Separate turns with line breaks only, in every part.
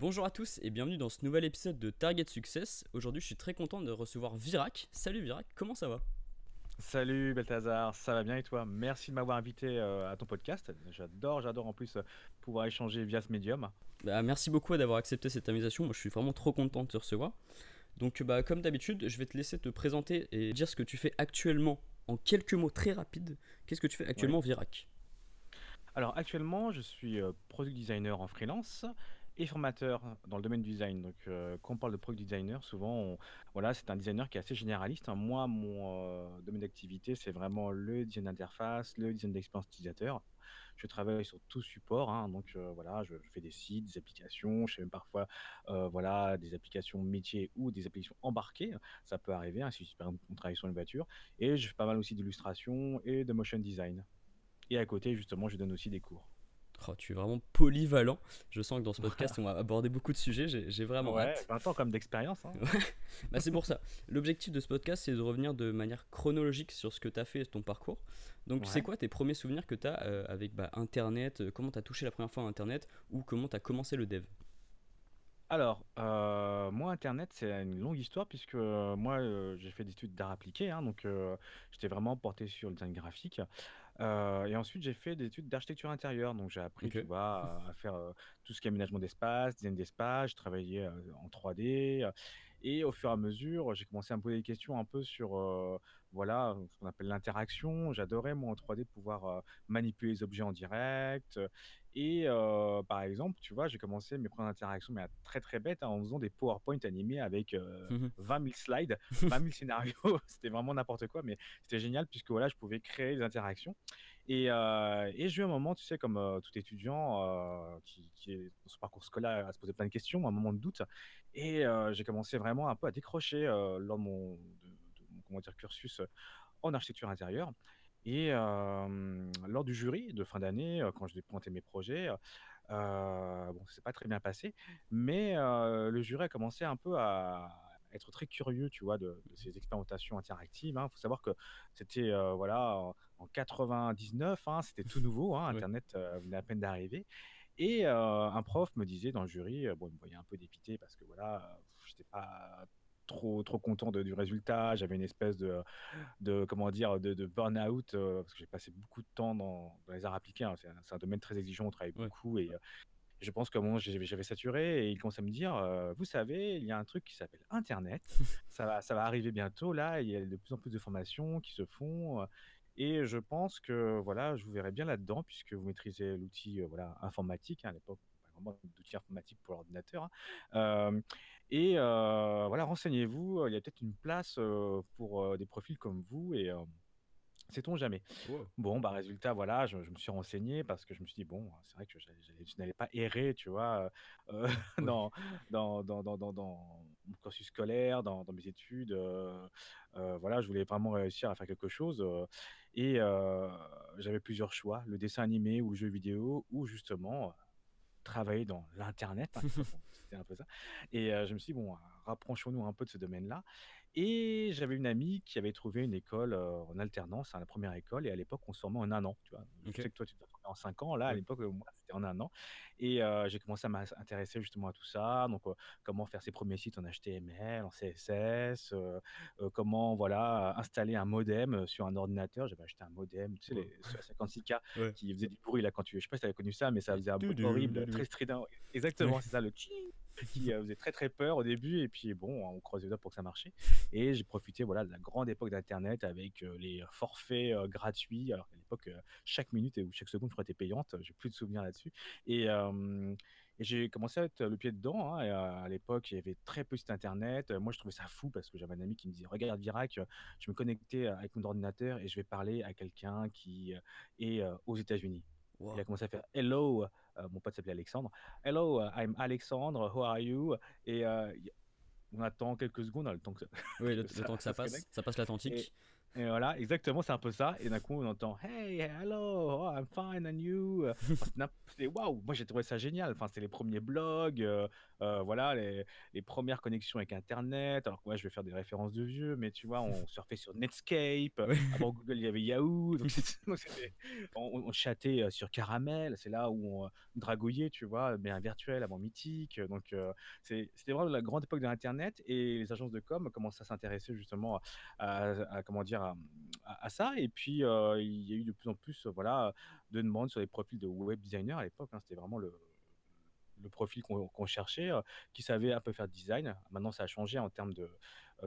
Bonjour à tous et bienvenue dans ce nouvel épisode de Target Success. Aujourd'hui, je suis très content de recevoir Virac. Salut Virac, comment ça va?
Salut Balthazar, ça va bien et toi? Merci de m'avoir invité euh, à ton podcast. J'adore, j'adore en plus euh, pouvoir échanger via ce médium.
Bah, merci beaucoup d'avoir accepté cette invitation. Moi, je suis vraiment trop content de te recevoir. Donc, bah, comme d'habitude, je vais te laisser te présenter et dire ce que tu fais actuellement en quelques mots très rapides. Qu'est-ce que tu fais actuellement, Virac?
Alors, actuellement, je suis euh, product designer en freelance et formateur dans le domaine du design. Donc, euh, quand on parle de product designer, souvent, voilà, c'est un designer qui est assez généraliste. hein. Moi, mon euh, domaine d'activité, c'est vraiment le design d'interface, le design d'expérience utilisateur. Je travaille sur tout support, hein. donc euh, voilà, je, fais des sites, des applications, je fais même parfois voilà, des applications métiers ou des applications embarquées. Ça peut arriver hein, si par exemple, on travaille sur une voiture. Et je fais pas mal aussi d'illustration et de motion design. Et à côté, justement, je donne aussi des cours.
Oh, tu es vraiment polyvalent. Je sens que dans ce podcast, on va aborder beaucoup de sujets. J'ai vraiment
Ouais,
hâte.
20 ans comme d'expérience. hein.
Bah, c'est pour ça. L'objectif de ce podcast, c'est de revenir de manière chronologique sur ce que tu as fait, ton parcours. Donc, c'est quoi tes premiers souvenirs que tu as avec bah, Internet euh, Comment tu as touché la première fois à Internet Ou comment tu as commencé le dev?
Alors, euh, moi, Internet, c'est une longue histoire puisque euh, moi, euh, j'ai fait des études d'art appliqué, hein, donc euh, j'étais vraiment porté sur le design graphique. Euh, et ensuite, j'ai fait des études d'architecture intérieure, donc j'ai appris, tu vois, à, à faire euh, tout ce qui est aménagement d'espace, design d'espace, je travaillais euh, en 3D. Et au fur et à mesure, j'ai commencé à me poser des questions un peu sur, euh, voilà, ce qu'on appelle l'interaction. J'adorais, moi, en 3D, pouvoir euh, manipuler les objets en direct. Et euh, par exemple, tu vois, j'ai commencé mes premières interactions, mais à très très bête, hein, en faisant des PowerPoint animés avec euh,
Mhm.
20 000 slides, 20 000 scénarios. C'était vraiment n'importe quoi, mais c'était génial puisque voilà, je pouvais créer des interactions. Et, et j'ai eu un moment, tu sais, comme tout étudiant qui, qui est dans son parcours scolaire à se poser plein de questions, un moment de doute. Et euh, j'ai commencé vraiment un peu à décrocher euh, lors de mon, de- de mon, comment dire, cursus en architecture intérieure. Et euh, lors du jury de fin d'année, euh, quand je présenté mes projets, euh, bon, c'est pas très bien passé, mais euh, le jury a commencé un peu à être très curieux, tu vois, de, de ces expérimentations interactives. Il faut savoir que c'était euh, voilà en, en 99, hein, c'était tout nouveau, hein. Internet euh, venait à peine d'arriver. Et un prof me disait dans le jury, bon, il me voyait un peu dépité parce que voilà, j'étais pas trop trop content de- du résultat. J'avais une espèce de de comment dire de, de burn-out euh, parce que j'ai passé beaucoup de temps dans, dans les arts appliqués. hein. C'est un, domaine très exigeant, on travaille
Ouais.
beaucoup et euh, je pense qu'à un moment j'avais saturé et il commence à me dire, euh, vous savez, il y a un truc qui s'appelle Internet. Ça va, ça va arriver bientôt là. Il y a de plus en plus de formations qui se font. Et je pense que voilà, je vous verrai bien là-dedans puisque vous maîtrisez l'outil voilà informatique hein, à l'époque, d'outils informatiques pour l'ordinateur. hein. Euh, et euh, voilà, renseignez-vous. Il y a peut-être une place euh, pour des profils comme vous et sait-on jamais.
Wow.
Bon, bah, résultat, voilà, je, je me suis renseigné parce que je me suis dit, bon, c'est vrai que je n'allais pas errer, tu vois, euh,
Oui.
dans, dans, dans, dans, dans, dans mon cursus scolaire, dans, dans mes études. euh, voilà, je voulais vraiment réussir à faire quelque chose. euh, et euh, j'avais plusieurs choix, le dessin animé ou le jeu vidéo, ou justement euh, travailler dans l'Internet. hein, bon, C'était un peu ça. Et euh, je me suis dit, bon, rapprochons-nous un peu de ce domaine-là. Et j'avais une amie qui avait trouvé une école euh, en alternance, hein, la première école, et à l'époque, on se formait en un an. Tu vois. Je
Ok.
sais que toi, tu t'es formé en cinq ans. Là, à
Oui.
l'époque, moi, c'était en un an. Et euh, j'ai commencé à m'intéresser justement à tout ça. Donc, euh, comment faire ses premiers sites en HTML, en CSS, comment voilà installer un modem sur un ordinateur. J'avais acheté un modem, tu sais, les, sur la 56K
Ouais.
qui faisait du bruit là quand tu. Je sais pas si tu avais connu ça, mais ça faisait un bruit horrible, très strident. Exactement, c'est ça, le qui euh, faisait très très peur au début. Et puis bon, on croisait les doigts pour que ça marchait. Et j'ai profité voilà de la grande époque d'Internet avec euh, les forfaits euh, gratuits. Alors qu'à l'époque, chaque minute ou chaque seconde, je crois, était payante. J'ai plus de souvenirs là-dessus. Et, et j'ai commencé à mettre le pied dedans. hein, et, à l'époque, il y avait très peu de sites internet. Moi, je trouvais ça fou parce que j'avais un ami qui me disait Regarde, Virac, je me connectais avec mon ordinateur et je vais parler à quelqu'un qui est aux États-Unis. Il a commencé à faire Hello, mon pote s'appelait Alexandre. Hello, uh, I'm Alexandre, how are you? Et euh, on attend quelques secondes, le temps que ça,
Oui, le,
que
le
ça,
temps que ça
ça se
passe, ça passe l'Atlantique.
Et voilà, exactement, c'est un peu ça. Et d'un coup, on entend Hey, hello, oh, I'm fine, and you? waouh, moi j'ai trouvé ça génial. Enfin, c'est les premiers blogs, euh, euh, voilà, les, les, premières connexions avec Internet. Alors que moi, je vais faire des références de vieux, mais tu vois, on surfait sur Netscape. Avant Google, il y avait Yahoo. Donc, on, on, chattait euh, sur Caramel. C'est là où on dragouillait, tu vois, mais un virtuel avant Mythique. Donc, c'était vraiment la grande époque de l'Internet et les agences de com commencent à s'intéresser justement à, comment dire, à, ça. Et puis, il y a eu de plus en plus, voilà, de demandes sur les profils de web designer à l'époque. Hein. C'était vraiment le, le profil qu'on cherchait, qui savait un peu faire design. Maintenant, ça a changé en termes de,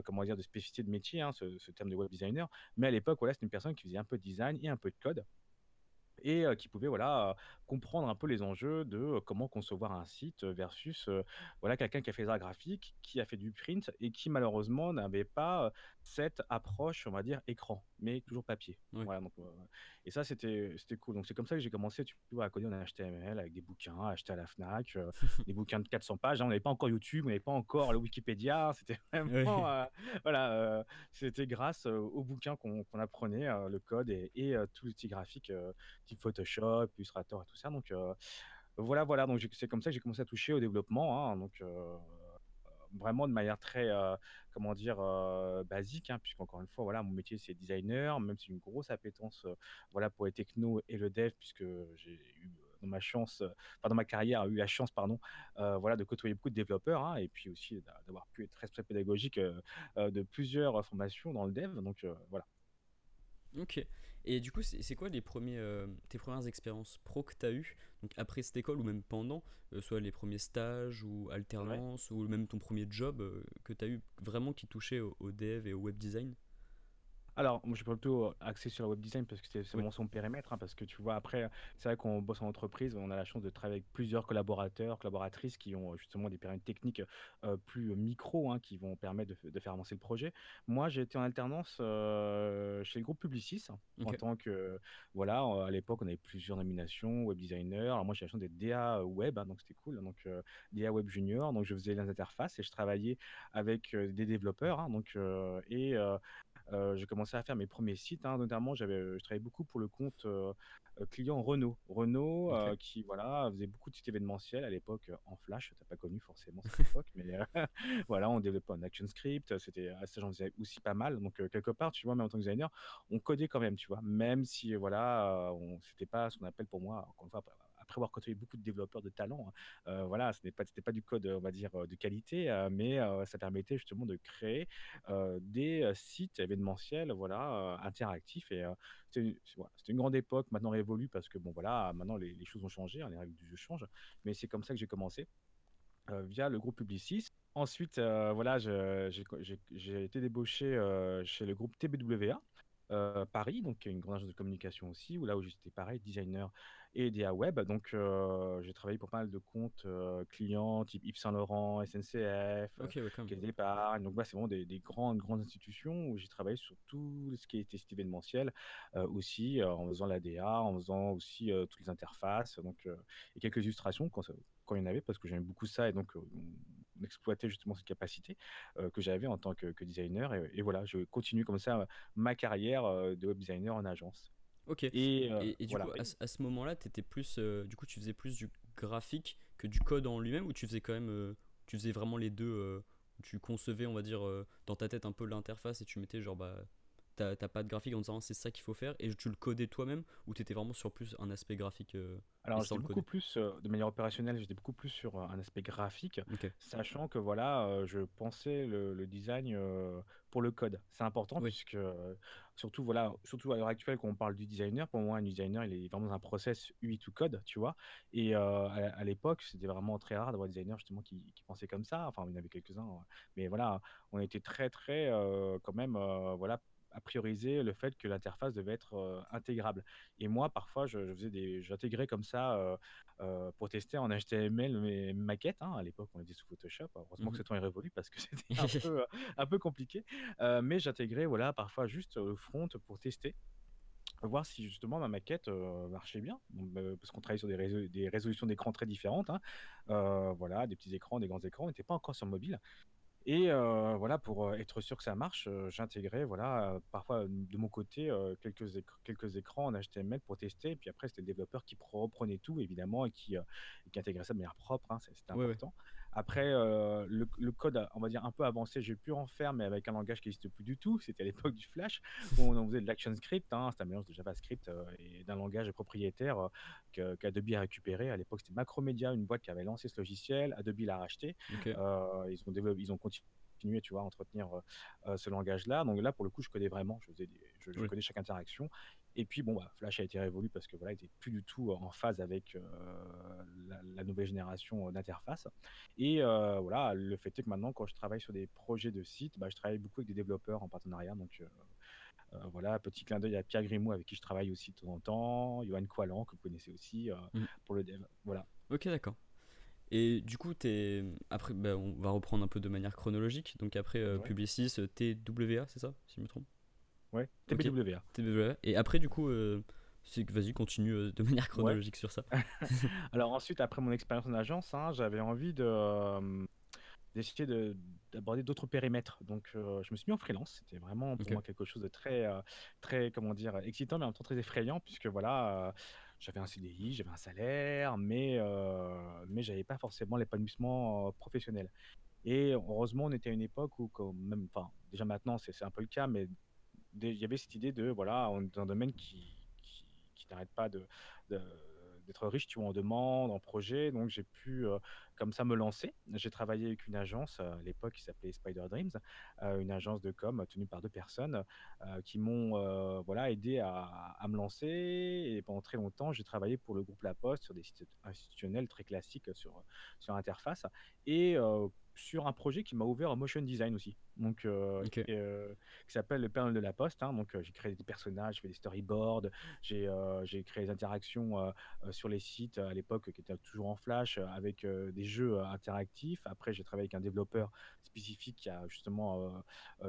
comment dire, de spécificité de métier, hein, ce, ce, terme de web designer. Mais à l'époque, voilà, c'était une personne qui faisait un peu de design et un peu de code et qui pouvait voilà comprendre un peu les enjeux de comment concevoir un site versus voilà quelqu'un qui a fait des arts graphiques, qui a fait du print et qui malheureusement n'avait pas cette approche, on va dire écran, mais toujours papier. Voilà, donc, et ça c'était cool. Donc c'est comme ça que j'ai commencé tu vois à coder en HTML avec des bouquins achetés à la Fnac, des bouquins de 400 pages. Hein. on n'avait pas encore YouTube, on n'avait pas encore le Wikipédia. C'était vraiment voilà, c'était grâce aux bouquins qu'on apprenait le code et, et tout l'outil graphique Photoshop, Illustrator et tout ça. Donc euh, voilà, voilà. Donc c'est comme ça que j'ai commencé à toucher au développement. Hein. donc euh, vraiment de manière très, euh, comment dire, basique, hein, puisqu'encore une fois, voilà, mon métier c'est designer, même si une grosse appétence, voilà, pour les techno et le dev, puisque j'ai eu dans ma chance, enfin dans ma carrière, eu la chance, pardon, voilà, de côtoyer beaucoup de développeurs, hein, et puis aussi d'avoir pu être très pédagogique de plusieurs formations dans le dev. Donc voilà.
Ok. Et du coup, c'est quoi les premiers, euh, tes premières expériences pro que tu as eues donc après cette école ou même pendant, euh, soit les premiers stages ou alternance ou même ton premier job euh, que tu as eu vraiment qui touchait au, au, dev et au web design?
Alors, moi, je suis plutôt axé sur le web design parce que c'est vraiment son périmètre. Hein, parce que tu vois, après, c'est vrai qu'on bosse en entreprise, on a la chance de travailler avec plusieurs collaborateurs, collaboratrices qui ont justement des périmètres techniques plus micro, hein, qui vont permettre de, faire avancer le projet. Moi, j'ai été en alternance chez le groupe Publicis en tant que, voilà, à l'époque, on avait plusieurs nominations, web designer. Alors, moi, j'ai la chance d'être DA web, hein, donc c'était cool. Donc, DA web junior, donc je faisais les interfaces et je travaillais avec des développeurs. donc, et euh, j'ai commencé à faire mes premiers sites, hein. notamment j'avais, euh, je travaillais beaucoup pour le compte euh, client Renault. Renault qui voilà faisait beaucoup de sites événementiels à l'époque en Flash, t'as pas connu forcément cette époque, mais voilà on développait un action script, c'était ça j'en faisais aussi pas mal. Donc quelque part tu vois, même en tant que designer, on codait quand même, tu vois, même si voilà on c'était pas ce qu'on appelle pour moi encore une fois avoir côtoyé beaucoup de développeurs de talent, hein, euh, voilà, ce n'est pas, pas du code, on va dire, euh, de qualité, euh, mais ça permettait justement de créer des sites événementiels, voilà, interactifs. Et c'était, une grande époque, maintenant révolue parce que bon, voilà, maintenant les, choses ont changé, hein, les règles du jeu changent. Mais c'est comme ça que j'ai commencé. via le groupe Publicis. Ensuite, voilà, j'ai été débauché chez le groupe TBWA, Paris, donc une grande agence de communication aussi, où là où j'étais pareil, designer et DA Web. Donc, j'ai travaillé pour pas mal de comptes clients, type Yves Saint Laurent, SNCF, okay, Caisse d'épargne. Donc, bah, c'est vraiment des, grandes, grandes institutions où j'ai travaillé sur tout ce qui était événementiel, aussi en faisant la DA, en faisant aussi toutes les interfaces, donc, et quelques illustrations quand, quand il y en avait, parce que j'aimais beaucoup ça et donc on exploitait justement cette capacité que j'avais en tant que, designer. Et, et, voilà, je continue comme ça ma carrière de web designer en agence.
Ok. Et, euh, du coup, à, ce moment-là, étais plus, euh, du coup, tu faisais plus du graphique que du code en lui-même, ou tu faisais quand même, euh, tu faisais vraiment les deux. tu concevais, on va dire, dans ta tête un peu l'interface et tu mettais genre bah t'as pas de graphique en disant c'est ça qu'il faut faire et tu le codais toi-même ou t'étais vraiment sur plus un aspect graphique
alors j'étais beaucoup plus de manière opérationnelle j'étais beaucoup plus sur un aspect graphique sachant que voilà je pensais le, design pour le code. C'est important puisque surtout voilà surtout à l'heure actuelle quand on parle du designer pour moi un designer il est vraiment dans un process UI to code tu vois. Et à, l'époque c'était vraiment très rare d'avoir des designers justement qui, qui, pensaient comme ça. Enfin il y en avait quelques uns mais voilà on était très très quand même voilà à prioriser le fait que l'interface devait être euh, intégrable. Et moi, parfois, je, faisais des, j'intégrais comme ça euh, pour tester en HTML mes maquettes. Hein. À l'époque, on les faisait sous Photoshop. Heureusement que mmh ce temps est révolu parce que c'était un peu, un peu compliqué. mais j'intégrais, voilà, parfois juste le front pour tester voir si justement ma maquette marchait bien, bah, parce qu'on travaillait sur des, des résolutions d'écran très différentes, hein. voilà, des petits écrans, des grands écrans, on n'était pas encore sur mobile. Et voilà, pour, être sûr que ça marche, j'intégrais, voilà, parfois, de mon côté, quelques écr quelques écrans en HTML pour tester et puis après c'était le développeur qui reprenait tout évidemment et qui, intégrait ça de manière propre, hein, c'est c'était
Ouais, ouais.
Après, heu, le le code, on va dire un peu avancé, j'ai pu en faire, mais avec un langage qui n'existe plus du tout. C'était à l'époque du Flash où on en faisait de l'ActionScript, hein, c'était un mélange de JavaScript, heu et d'un langage propriétaire, que qu'Adobe a récupéré. À l'époque, c'était Macromedia, une boîte qui avait lancé ce logiciel. Adobe l'a racheté. Heu, ils ont développé ils ont continué, tu vois, à entretenir, ce langage-là. Donc là, pour le coup, je codais vraiment, je faisais des je codais chaque interaction et puis bon, bah, Flash a été révolu parce que voilà, il était plus du tout en phase avec, heu, la la nouvelle génération, heu, d'interface et heu, voilà, le fait est que maintenant quand je travaille sur des projets de site, bah, je travaille beaucoup avec des développeurs en partenariat donc voilà, petit clin d'œil à Pierre Grimaud avec qui je travaille aussi de temps en temps, Yoann Coilan que vous connaissez aussi,
Mmh.
pour le dev. Voilà.
OK, d'accord. Et du coup, t'es après, bah, on va reprendre un peu de manière chronologique. Donc après,
Ouais.
Publicis, TWA, c'est ça? Si je me trompe?
Ouais. TBWA.
Et après du coup, que vas-y continue, heu, de manière
Ouais.
chronologique sur ça.
Alors ensuite, après mon expérience en agence, hein, j'avais envie de, hem, d'essayer de d'aborder d'autres périmètres. Donc, heu, je me suis mis en freelance. C'était vraiment pour moi quelque chose de très, très, comment dire? Excitant, mais en même temps très effrayant puisque voilà, j'avais un CDI, j'avais un salaire, mais, mais j'avais pas forcément l'épanouissement, professionnel. Et heureusement, on était à une époque où quand même enfin, déjà maintenant, c'est un peu le cas, mais il y avait cette idée de voilà, on est dans un domaine qui qui n'arrête pas d'être riche, tu vois? En demandes, en projets, donc j'ai pu, heu, comme ça me lancer. J'ai travaillé avec une agence, heu, à l'époque qui s'appelait Spider Dreams, heu, une agence de com tenue par 2 personnes, qui m'ont, voilà aidé à me lancer et pendant très longtemps, j'ai travaillé pour le groupe La Poste sur des sites institutionnels très classiques sur, sur interface et sur un projet qui m'a ouvert au motion design aussi. Donc et heu qui s'appelle Le Noël de la Poste, hein, donc heu, j'ai créé des personnages, j'ai fait des storyboards, j'ai, créé des interactions, sur les sites, à l'époque, qui étaient toujours en flash, avec, des jeux, interactifs. Après, j'ai travaillé avec un développeur spécifique qui a justement,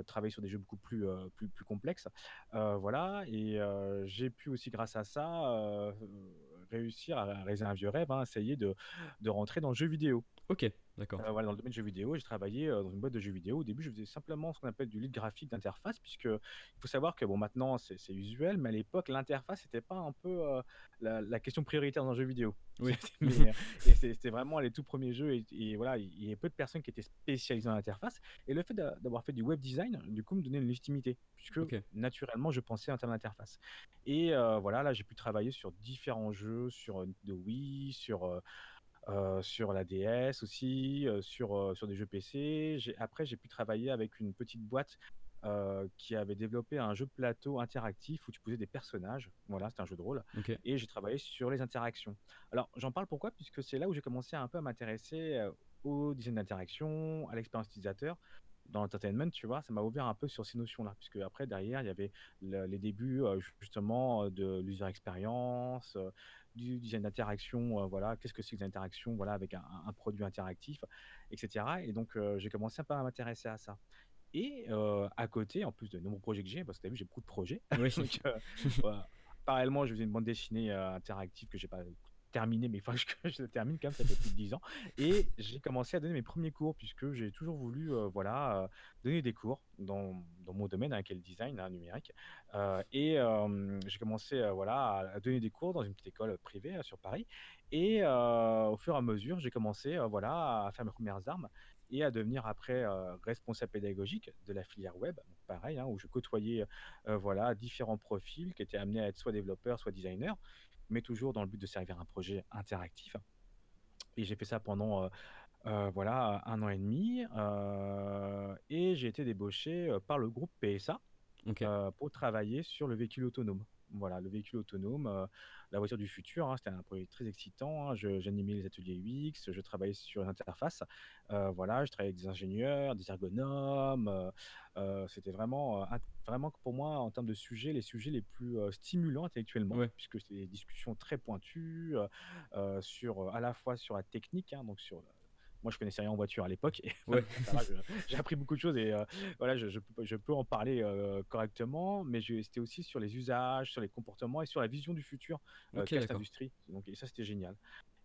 travaillé sur des jeux beaucoup plus, plus plus complexes. Voilà et j'ai pu aussi grâce à ça, réussir à réaliser un vieux rêve, hein, essayer de de rentrer dans le jeu vidéo.
OK, d'accord.
Heu, voilà, dans le domaine du jeu vidéo, j'ai travaillé, heu, dans une boîte de jeux vidéo. Au début, je faisais simplement ce qu'on appelle du lead graphique d'interface, puisque il faut savoir que bon, maintenant, c'est c'est usuel, mais à l'époque, l'interface c'était pas un peu, heu, la la question prioritaire dans un jeu vidéo.
Oui.
Et c'était vraiment les tout premiers jeux et et voilà, il y avait peu de personnes qui étaient spécialisées dans l'interface et le fait d'a d'avoir fait du web design, du coup, me donnait une légitimité, puisque naturellement, je pensais en termes d'interface et voilà, là, j'ai pu travailler sur différents jeux, sur, de Wii, sur, sur la DS aussi, sur, sur des jeux PC. Après j'ai pu travailler avec une petite boîte, qui avait développé un jeu plateau interactif où tu posais des personnages. Voilà, c'était un jeu de rôle et j'ai travaillé sur les interactions. Alors j'en parle pourquoi? Puisque c'est là où j'ai commencé un peu à m'intéresser, au design d'interaction, à l'expérience utilisateur. Dans l'entertainment, tu vois? Ça m'a ouvert un peu sur ces notions-là, puisque après derrière, il y avait le les débuts, justement, de l'user experience, du design d'interaction, heu, voilà, qu'est-ce que c'est que les interactions, voilà, avec un un produit interactif et cetera et donc heu, j'ai commencé à m'intéresser à ça et heu, à côté, en plus de nombreux projets que j'ai, parce que tu as vu, j'ai beaucoup de projets
Oui.
donc. Parallèlement, je faisais une bande dessinée, interactive que j'ai pas terminée, mais il faut que je termine quand même, ça fait plus de 10 ans. Et j'ai commencé à donner mes premiers cours puisque j'ai toujours voulu, heu, voilà, heu, donner des cours dans dans mon domaine avec le design, hein, numérique, heu et j'ai commencé, voilà, à donner des cours dans une petite école privée, sur Paris. Et au fur et à mesure, j'ai commencé, voilà, à faire mes premières armes et à devenir après, responsable pédagogique de la filière web. Pareil, hein, où je côtoyais, voilà, différents profils qui étaient amenés à être soit développeurs, soit designers, mais toujours dans le but de servir un projet interactif et j'ai fait ça pendant, heu heu, voilà, un an et demi, 2 et j'ai été débauché, par le groupe PSA, pour travailler sur le véhicule autonome. Voilà, le véhicule autonome, la voiture du futur, hein, c'était un projet très excitant, hein. Je j'animais les ateliers UX, je travaillais sur l'interface, heu, voilà, je travaillais avec des ingénieurs, des ergonomes, heu heu, c'était vraiment, int vraiment que pour moi, en termes de sujets, les sujets les plus, stimulants intellectuellement,
Ouais.
puisque c'était des discussions très pointues, sur, à la fois sur la technique, hein, donc sur moi je connaissais rien en voiture à l'époque
Ouais.
j'ai appris beaucoup de choses et heu, voilà, je je peux je peux en parler, heu, correctement, mais c'était aussi sur les usages, sur les comportements et sur la vision du futur, heu,
OK,
qu'a cette industrie, donc et ça, c'était génial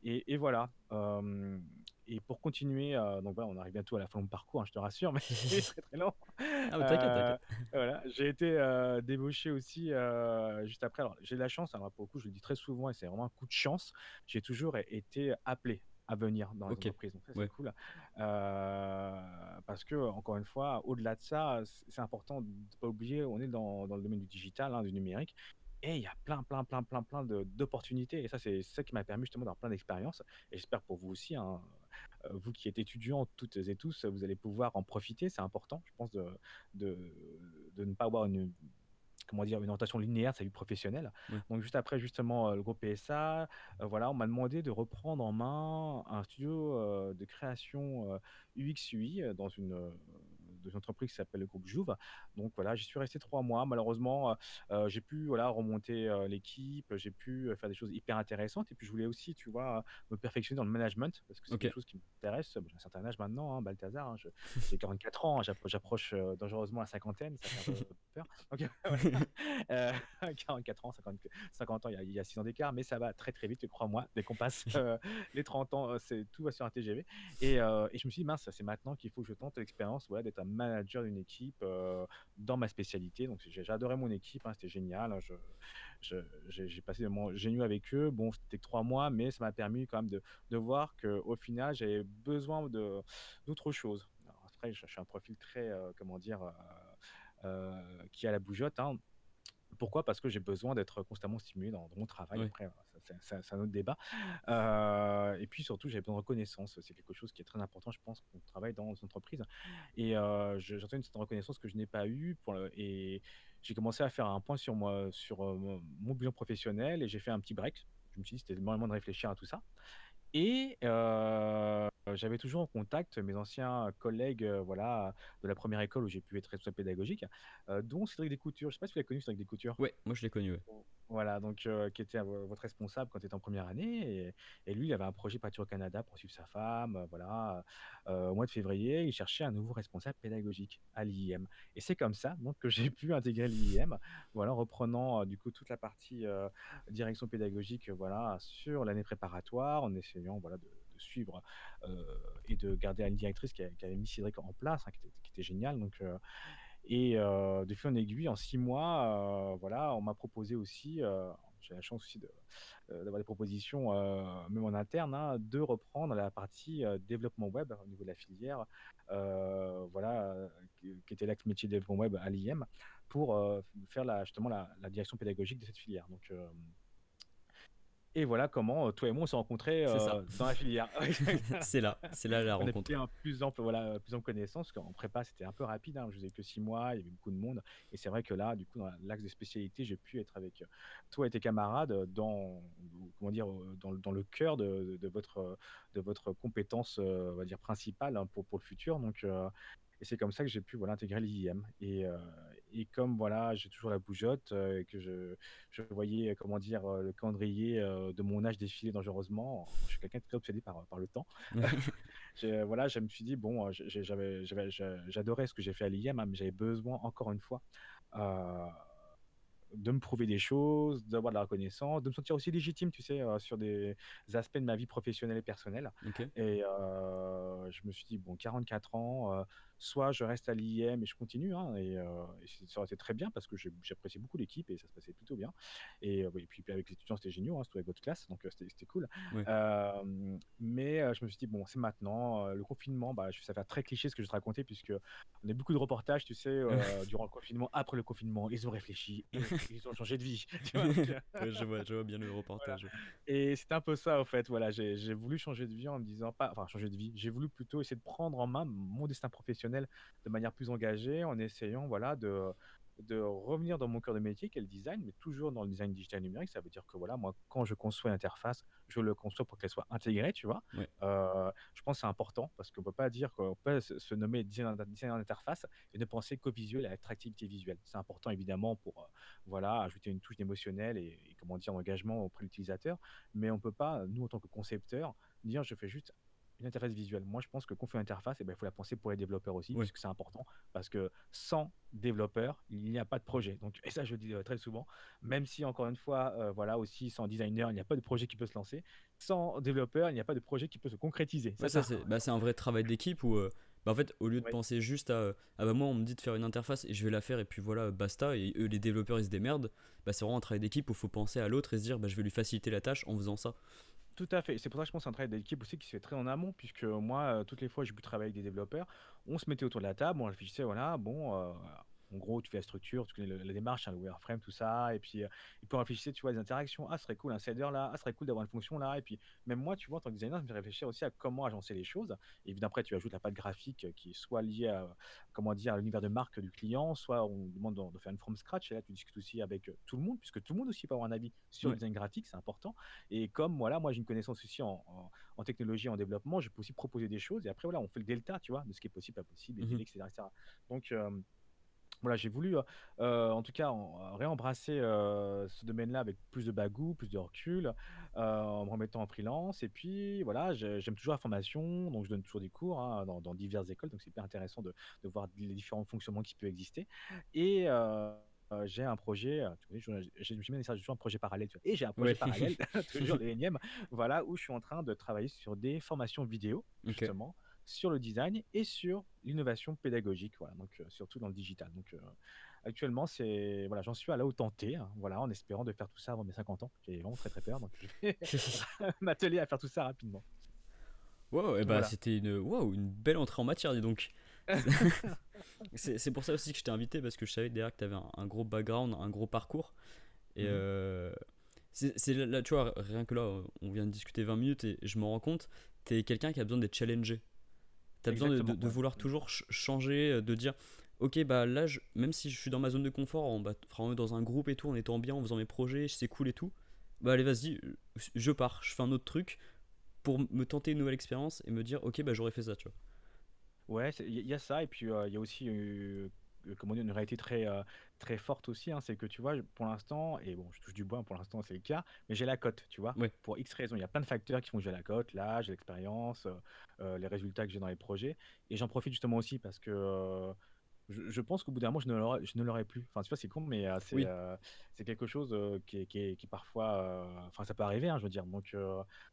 Et, et voilà. euh, et pour continuer, euh, donc voilà, on arrive bientôt à la fin de mon parcours, hein, je te rassure, mais c'est très très long.
Ah, t'inquiète,
Euh,
t'inquiète.
voilà, j'ai été euh, débauché aussi euh, juste après. Alors, j'ai de la chance, alors pour le coup, je le dis très souvent et c'est vraiment un coup de chance. J'ai toujours été appelé à venir dans les entreprises, donc ça c'est
ouais.
cool. Euh, parce que, encore une fois, au-delà de ça, c'est important de ne pas oublier, on est dans, dans le domaine du digital, hein, du numérique. Et il y a plein, plein, plein, plein, plein de- d'opportunités. Et ça, c'est ça qui m'a permis justement d'avoir plein d'expériences. Et j'espère pour vous aussi, hein, euh, vous qui êtes étudiants toutes et tous, vous allez pouvoir en profiter. C'est important, je pense, de, de, de ne pas avoir une, comment dire, une orientation linéaire de sa vie professionnelle. Donc juste après justement euh, le groupe PSA, euh, voilà, on m'a demandé de reprendre en main un studio euh, de création UX/UI euh, dans une, dans une entreprise qui s'appelle le groupe Jouve. Donc voilà, j'y suis resté trois mois. Malheureusement, euh, euh, j'ai pu voilà remonter euh, l'équipe, j'ai pu faire des choses hyper intéressantes. Et puis je voulais aussi, tu vois, me perfectionner dans le management parce que c'est quelque chose qui m'intéresse. J'ai un certain âge maintenant, hein, Balthazar. hein, j'ai 44 ans, hein, j'appro- j'approche dangereusement la cinquantaine, ça fait un peu peur. Donc, voilà. Euh, 44 ans, 50, 50 ans, il y a- il y a 6 ans d'écart, mais ça va très très vite, crois-moi. Dès qu'on passe les 30 ans, c'est tout va sur un TGV. Et, et je me suis dit, mince, c'est maintenant qu'il faut que je tente l'expérience voilà, d'être un manager d'une équipe euh, dans ma spécialité. Donc adoré mon équipe, hein, c'était génial. hein, je- j'ai passé des moments géniaux avec eux. Bon, c'était que trois mois, mais ça m'a permis quand même de, de voir qu'au final, j'avais besoin d'autre chose. Après, je, suis un profil très, euh, comment dire, euh, qui a la bougeotte. hein. Pourquoi? Parce que j'ai besoin d'être constamment stimulé dans, dans mon travail. Après, c'est un autre débat. Euh, et puis surtout, j'ai besoin de reconnaissance. C'est quelque chose qui est très important, je pense, quand on travaille dans une entreprise. Et euh, je- j'entends une certaine reconnaissance que je n'ai pas eue. Pour le- et j'ai commencé à faire un point sur moi, sur euh, mon mon bilan professionnel, et j'ai fait un petit break. Je me suis dit, c'était le moment de réfléchir à tout ça. Et euh, j'avais toujours en contact mes anciens collègues euh, voilà, de la première école où j'ai pu être responsable pédagogique, euh, dont Cédric Descoutures. Je ne sais pas si vous l'avez connu, Cédric Descoutures.
Ouais, moi je l'ai connu, ouais.
Voilà, donc qui était votre responsable quand tu étais en première année. Et, lui, il avait un projet au Canada pour suivre sa femme. voilà, au mois de février, il cherchait un nouveau responsable pédagogique à l'IIM. Et c'est comme ça donc, que j'ai pu intégrer l'IIM, voilà, en reprenant du coup toute la partie direction pédagogique voilà, sur l'année préparatoire, en essayant voilà, de, suivre et de garder ligne directrice qui, avait mis Cédric en place, hein, qui, était, qui était génial. Donc, et euh, de fil en aiguille, en six mois, euh, voilà, on m'a proposé aussi, euh, j'ai la chance aussi d'avoir des propositions, même en interne, hein, de reprendre la partie développement web au niveau de la filière, voilà, qui, était l'axe métier développement web à l'IM, pour faire la, justement la, direction pédagogique de cette filière. Et voilà comment euh, toi et moi on s'est rencontrés euh, dans la filière.
c'est là, c'est là la
On
rencontre.
un plus ample, voilà, euh, plus ample connaissance, parce qu'en prépa, c'était un peu rapide, hein, je faisais que six mois, il y avait beaucoup de monde, et c'est vrai que là, du coup, dans l'axe de spécialité, j'ai pu être avec euh, toi et tes camarades dans, comment dire, dans, le- dans le cœur de, votre, de votre compétence, on va dire, principale hein, pour, pour le futur, donc... euh, et c'est comme ça que j'ai pu voilà, intégrer l'IIM. Et, euh, et comme voilà, j'ai toujours la bougeotte, euh, et que je, je voyais, comment dire, euh, le calendrier euh, de mon âge défiler dangereusement, je suis quelqu'un de très obsédé par, par le temps. J'ai- voilà, je me suis dit, bon, euh, j'adorais ce que j'ai fait à l'IM, hein, mais j'avais besoin, encore une fois, euh, de me prouver des choses, d'avoir de la reconnaissance, de me sentir aussi légitime, tu sais, euh, sur des aspects de ma vie professionnelle et personnelle. Et euh, je me suis dit, bon, 44 ans, euh, soit je reste à l'IM et je continue, hein, et, euh, et ça aurait été très bien parce que j'appréciais beaucoup l'équipe et ça se passait plutôt bien. Et, euh, et puis avec les étudiants, c'était génial, hein, avec votre classe, donc euh, c'était c'était cool. Euh, mais je me suis dit, bon, c'est maintenant, le confinement, bah, je- ça va faire très cliché ce que je vais te raconter, puisque on a beaucoup de reportages, tu sais, euh, durant le confinement, après le confinement, ils ont réfléchi et ils ont changé de vie. tu vois, donc,
Ouais, je, vois, je vois bien le reportage.
et c'est un peu ça, au fait. Voilà, j'ai j'ai voulu changer de vie en me disant pas, enfin changer de vie. J'ai voulu plutôt essayer de prendre en main mon destin professionnel de manière plus engagée, en essayant, voilà, de de revenir dans mon cœur de métier, qui est le design, mais toujours dans le design digital numérique. Ça veut dire que voilà, moi, quand je conçois une interface, je le conçois pour qu'elle soit intégrée, tu vois. Euh, je pense que c'est important parce qu'on peut pas dire qu'on peut se nommer designer designer d'interface et ne penser qu'au visuel à l'attractivité visuelle. C'est important évidemment pour euh, voilà ajouter une touche d'émotionnel et, et comment dire d'engagement auprès de l'utilisateur, mais on peut pas nous en tant que concepteur dire je fais juste une interface visuelle. Moi, je pense que quand on fait une interface, eh ben, il faut la penser pour les développeurs aussi,
Ouais.
puisque c'est important. Parce que sans développeurs, il n'y a pas de projet. Donc, et ça, je le dis euh, très souvent, même si, encore une fois, euh, voilà, aussi, sans designer, il n'y a pas de projet qui peut se lancer. Sans développeur, il n'y a pas de projet qui peut se concrétiser.
Ouais, ça, c'est bah, c'est un vrai travail d'équipe où, euh, bah, en fait, au lieu de
Ouais.
penser juste à, ah bah moi, on me dit de faire une interface et je vais la faire et puis voilà, basta, et eux, les développeurs, ils se démerdent, bah, c'est vraiment un travail d'équipe où il faut penser à l'autre et se dire, bah, je vais lui faciliter la tâche en faisant ça.
Tout à fait. C'est pour ça que je pense que c'est un travail d'équipe aussi qui se fait très en amont, puisque moi, euh, toutes les fois j'ai pu travailler avec des développeurs, on se mettait autour de la table, on réfléchissait, voilà, bon, euh, en gros, tu fais la structure, tu connais le- la démarche, hein, le wireframe, tout ça, et puis, euh, puis on réfléchissait, tu vois, les interactions, ah, ce serait cool, un shader là, ah, ce serait cool d'avoir une fonction là, et puis même moi, tu vois, en tant que designer, je me fais réfléchir aussi à comment agencer les choses. Et évidemment, après, tu ajoutes la patte graphique euh, qui est soit liée à, comment dire, à l'univers de marque du client, soit on demande de, de faire une from scratch, et là, tu discutes aussi avec euh, tout le monde, puisque tout le monde aussi peut avoir un avis sur le design graphique, c'est important. Et comme voilà, moi j'ai une connaissance aussi en, en- en technologie, en développement, je peux aussi proposer des choses. Et après, voilà, on fait le delta, tu vois, de ce qui est possible, pas possible, etc., etc. Donc, euh, voilà, j'ai voulu, euh, euh, en tout cas, en- réembrasser euh, ce domaine-là avec plus de bagou, plus de recul, euh, en me remettant en freelance. Et puis, voilà, j'ai- j'aime toujours la formation, donc je donne toujours des cours hein, dans, dans diverses écoles. Donc, c'est hyper intéressant de, de voir les différents fonctionnements qui peuvent exister. Et euh, j'ai un projet, tu je, me suis mis un projet parallèle. tu vois. Et j'ai un projet
Ouais.
parallèle, toujours le énième, voilà, où je suis en train de travailler sur des formations vidéo, justement, sur le design et sur l'innovation pédagogique, voilà, donc euh, surtout dans le digital. Donc euh, actuellement, c'est voilà, j'en suis à la haute tentée, hein, voilà, en espérant de faire tout ça avant mes 50 ans. J'ai vraiment très très peur, donc je vais m'atteler à faire tout ça rapidement.
Wow, et bah
Voilà.
c'était une, wow, une belle entrée en matière, dis donc. c'est c'est pour ça aussi que je t'ai invité parce que je savais déjà que tu avais un, un gros background, un gros parcours. Et
Mhm.
euh, c'est là, tu vois, rien que là, on vient de discuter 20 minutes et je me rends compte, tu es quelqu'un qui a besoin d'être challengé. Tu as besoin de, vouloir toujours ch- changer, euh, de dire, ok, bah là, je- même si je suis dans ma zone de confort, en, bah, dans un groupe et tout, en étant bien, en faisant mes projets, c'est cool et tout, bah allez, vas-y, euh, je pars, je fais un autre truc pour me tenter une nouvelle expérience et me dire, ok, bah j'aurais fait ça, tu vois.
Ouais, il y, a- il y a ça, et puis euh, il y a aussi euh, euh, comment dire, une réalité très, euh, très forte aussi, hein, c'est que tu vois, pour l'instant, et bon, je touche du bois, pour l'instant c'est le cas, mais j'ai la cote, tu vois, pour X raisons. Il y a plein de facteurs qui font que j'ai la cote, l'âge, l'expérience, euh, euh, les résultats que j'ai dans les projets, et j'en profite justement aussi parce que euh, je, je pense qu'au bout d'un moment, je ne l'aurai, plus. Enfin, tu vois, c'est con, mais euh, c'est
Oui.
euh, c'est quelque chose euh, qui, est, qui, qui parfois, enfin, ça peut arriver, hein, je veux dire. Donc,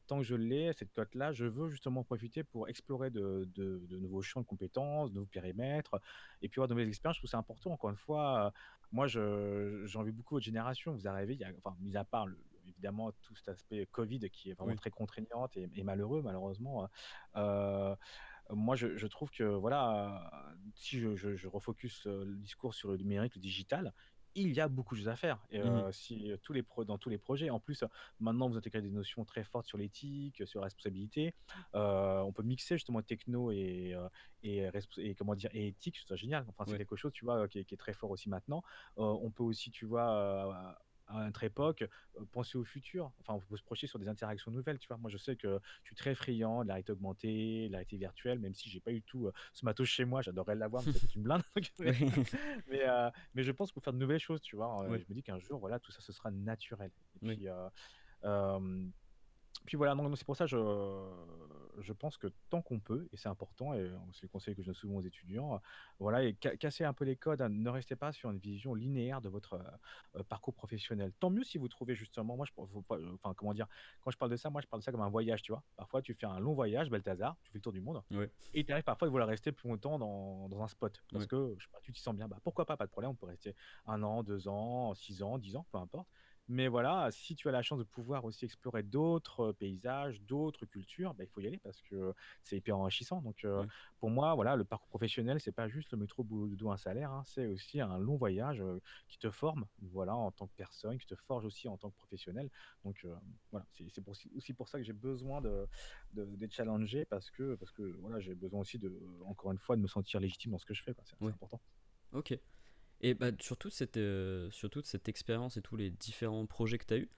tant que je l'ai, cette cote-là, je veux justement profiter pour explorer de, de- de nouveaux champs de compétences, de nouveaux périmètres, et puis avoir de nouvelles expériences. Je trouve c'est important. Encore une fois, moi, je, j'ai envie beaucoup votre génération. Vous arrivez, il y a, enfin, mis à part le- évidemment tout cet aspect Covid qui est vraiment
Oui.
très contraignant et, et malheureux, malheureusement. euh, moi, je, je trouve que voilà, si je, je, je refocus euh, le discours sur le numérique, le digital, il y a beaucoup de choses à faire. Et,
Mhm.
euh, si euh, tous les pro, dans tous les projets, en plus, maintenant vous intégrez des notions très fortes sur l'éthique, sur la responsabilité. Euh, on peut mixer justement techno et, et, et comment dire et éthique, c'est génial. Enfin, c'est
Ouais.
quelque chose, tu vois, qui est, qui est très fort aussi maintenant. Euh, on peut aussi, tu vois. À notre époque, euh, penser au futur. Enfin, on peut se projeter sur des interactions nouvelles, tu vois. Moi, je sais que je suis très friand de la réalité augmentée, de la réalité virtuelle, même si j'ai pas eu tout euh, ce matos chez moi, j'adorerais l'avoir, mais coûte une blinde. mais, mais, euh, mais je pense qu'on faire de nouvelles choses, tu vois. Je me dis qu'un jour, voilà, tout ça, ce sera naturel. Et
Oui.
puis, puis voilà, donc, c'est pour ça, je, je pense que tant qu'on peut, et c'est important, et c'est le conseil que je donne souvent aux étudiants, voilà, et ca- casser un peu les codes, hein, ne restez pas sur une vision linéaire de votre euh, parcours professionnel. Tant mieux si vous trouvez justement, moi, je, faut pas- euh, enfin, comment dire, quand je parle de ça, moi, je parle de ça comme un voyage, tu vois. Parfois, tu fais un long voyage, Balthazar, tu fais le tour du monde,
Ouais.
et tu arrives parfois à vouloir rester plus longtemps dans, dans un spot, parce
Ouais.
que, je sais pas, tu t'y sens bien, bah, pourquoi pas, pas de problème, on peut rester un an, deux ans, six ans, dix ans, peu importe. Mais voilà, si tu as la chance de pouvoir aussi explorer d'autres paysages, d'autres cultures, bah, il faut y aller parce que c'est hyper enrichissant. Donc, euh, pour moi, voilà, le parcours professionnel, c'est pas juste le métro boulot un salaire, hein, c'est aussi un long voyage euh, qui te forme, voilà, en tant que personne, qui te forge aussi en tant que professionnel. Donc, euh, voilà, c'est pour- aussi pour ça que j'ai besoin de, de, d'être challengé parce que, parce que voilà, j'ai besoin aussi de, encore une fois, de me sentir légitime dans ce que je fais. C'est important.
Ok. Et bah, sur, toute cette, euh, sur toute cette expérience et tous les différents projets que tu as eu,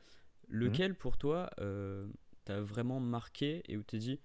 lequel pour toi euh, t'a vraiment marqué et où tu t'es dit,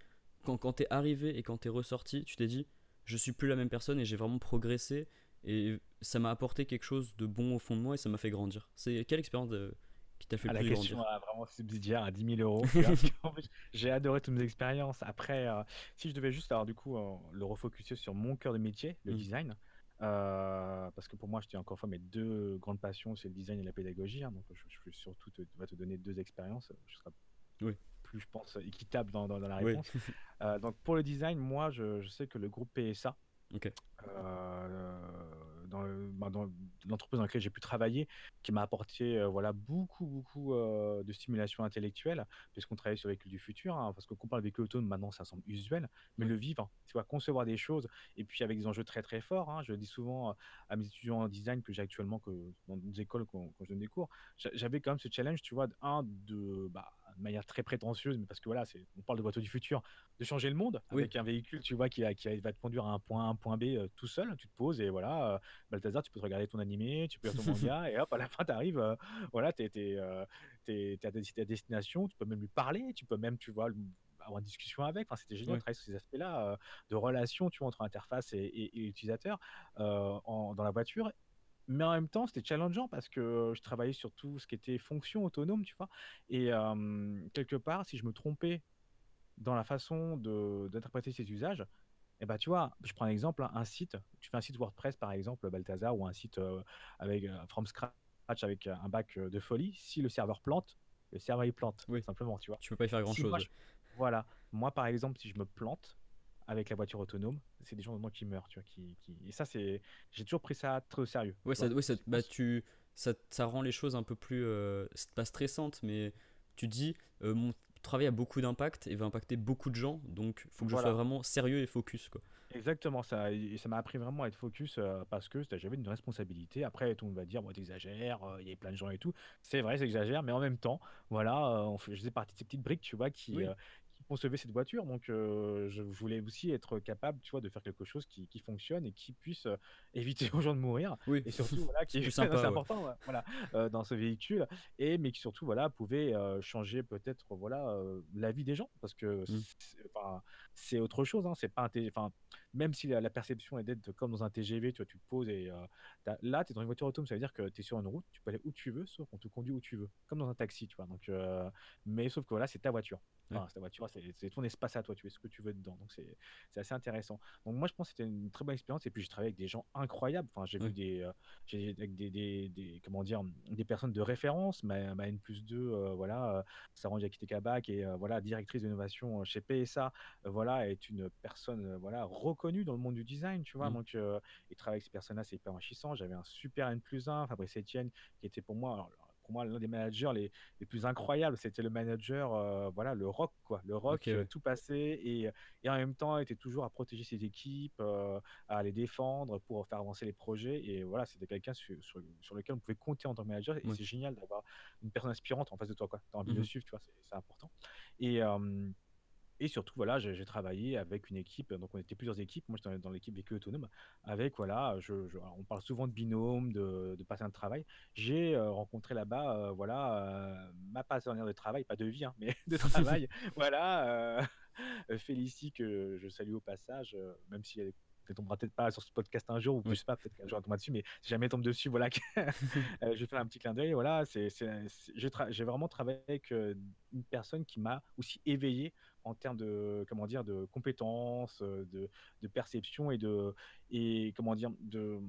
quand, quand t'es arrivé et quand t'es ressorti, tu t'es dit, je suis plus la même personne et j'ai vraiment progressé et ça m'a apporté quelque chose de bon au fond de moi et ça m'a fait grandir. C'est quelle expérience de- qui t'a fait
à
le
la
plus
question
grandir
euh, vraiment subsidiaire à 10 000 euros. J'ai adoré toutes mes expériences. Après, euh, si je devais juste alors du coup euh, le refocuser sur mon cœur de métier, le
Mm.
design, euh, parce que pour moi, je dis encore une fois, mes deux grandes passions, c'est le design et la pédagogie. hein, donc, je, je vais surtout te, va te donner deux expériences. Je serai
Oui.
plus, je pense, équitable dans, dans- dans la
Oui.
réponse. Euh, donc, pour le design, moi, je, je sais que le groupe PSA,
Ok.
euh, dans le- bah, dans l'entreprise dans laquelle j'ai pu travailler, qui m'a apporté euh, voilà, beaucoup, beaucoup euh, de stimulation intellectuelle, puisqu'on travaille sur les véhicules du futur, hein, parce que qu'on parle de véhicules autonomes, maintenant ça semble usuel, mais le vivre, tu vois, concevoir des choses, et puis avec des enjeux très très forts, hein, je le dis souvent euh, à mes étudiants en design que j'ai actuellement que, dans nos écoles quand, quand je donne des cours, j'a- j'avais quand même ce challenge, tu vois, de- un, de, bah, de manière très prétentieuse, mais parce que voilà, c'est, on parle de voiture du futur, de changer le monde
Oui.
avec un véhicule, tu vois, qui, va- qui va te conduire à un point A, un point B euh, tout seul, tu te poses et voilà, euh, Balthazar, tu peux te regarder ton animé, tu peux lire ton manga, et hop, à la fin, tu arrives, voilà, t'es, t'es, euh, à destination, tu peux même lui parler, tu peux même, tu vois, avoir une discussion avec. Enfin, c'était génial de travailler sur ces aspects-là euh, de relation, tu vois, entre interface et, et- et utilisateur euh, en- dans la voiture. Mais en même temps, c'était challengeant parce que je travaillais sur tout ce qui était fonction autonome, tu vois? Et quelque part, si je me trompais dans la façon d'interpréter ces usages, et ben tu vois, je prends un exemple, hein, un site, tu fais un site WordPress par exemple, Balthazar, ou un site euh, avec euh, from scratch avec un bac de folie, si le serveur plante, le serveur il plante,
Oui.
simplement, tu vois?
Tu peux pas y faire grand
Si
chose.
moi, je- Voilà, moi par exemple, si je me plante avec la voiture autonome, c'est des gens vraiment qui meurent, tu vois, qui, qui... et ça c'est, j'ai toujours pris ça très au sérieux.
Ouais, ça, ouais, ça, bah, tu, ça, ça rend les choses un peu plus. euh, pas stressantes, mais tu dis, euh, mon travail a beaucoup d'impact et va impacter beaucoup de gens, donc faut que je sois vraiment sérieux et focus. Quoi.
Exactement, ça, et ça m'a appris vraiment à être focus euh, parce que c'était- j'avais une responsabilité. Après, tout le monde va dire, bon, t'exagères, euh, il y a plein de gens et tout. C'est vrai, j'exagère, mais en même temps, voilà, on fait- je faisais partie de ces petites briques, tu vois, qui,
Oui.
Qui concevaient cette voiture. Donc, euh, je voulais aussi être capable, tu vois, de faire quelque chose qui, qui fonctionne et qui puisse euh, éviter aux gens de mourir.
Oui,
Et surtout, voilà, qui
plus
c'est
ouais.
important, ouais, voilà, euh, dans ce véhicule. Et, mais qui surtout, voilà, pouvait changer peut-être, voilà, la vie des gens. Parce que
Mm.
c'est autre chose, hein, c'est pas enfin, même si la, la perception est d'être comme dans un TGV, tu vois, tu te poses et euh, là, tu es dans une voiture autonome, ça veut dire que tu es sur une route, tu peux aller où tu veux, sauf qu'on te conduit où tu veux, comme dans un taxi, tu vois. Donc, euh, mais sauf que voilà, c'est ta voiture. Enfin, c'est ta voiture, c'est ton espace à toi, tu fais ce que tu veux dedans. Donc, c'est assez intéressant. Donc, moi, je pense que c'était une très bonne expérience. Et puis, j'ai travaillé avec des gens incroyables. Enfin, j'ai vu des, euh, avec des, des, des- comment dire, des personnes de référence. Ma, ma N plus 2, euh, voilà, Sarah Yakite qui est voilà, directrice d'innovation chez PSA, voilà, est une personne voilà, reconnue dans le monde du design, tu vois.
Mm.
Donc, euh, et travailler avec ces personnes-là, c'est hyper enrichissant. J'avais un super N plus 1, Fabrice Etienne, qui était pour moi, alors, pour moi, l'un des managers les, les plus incroyables. C'était le manager, euh, voilà, le rock, quoi. Le rock,
ouais.
euh, tout passé et, et en même temps, était toujours à protéger ses équipes, euh, à les défendre pour faire avancer les projets. Et voilà, c'était quelqu'un sur, sur, sur lequel on pouvait compter en tant que manager. Et
Ouais.
c'est génial d'avoir une personne inspirante en face de toi, quoi. T'as envie de
Mhm.
suivre, tu vois, c'est important. Et, et surtout, voilà, j'ai travaillé avec une équipe, donc on était plusieurs équipes, moi j'étais dans, l'équipe véhicule autonome, avec, voilà, je, on parle souvent de binôme, de, de partenaire de travail. J'ai euh, rencontré là-bas, euh, voilà, euh, ma partenaire de travail, pas de vie, hein, mais de travail, voilà, euh, Félicie, que je salue au passage, même si elle ne tombera peut-être pas sur ce podcast un jour, ou
Oui.
sais pas, peut-être qu'un jour elle tombera dessus, mais si jamais elle tombe dessus, voilà, je vais faire un petit clin d'œil. Voilà, j'ai, tra- vraiment travaillé avec une personne qui m'a aussi éveillé en termes de, comment dire, de compétences, euh, de, de perception et de, et comment dire, de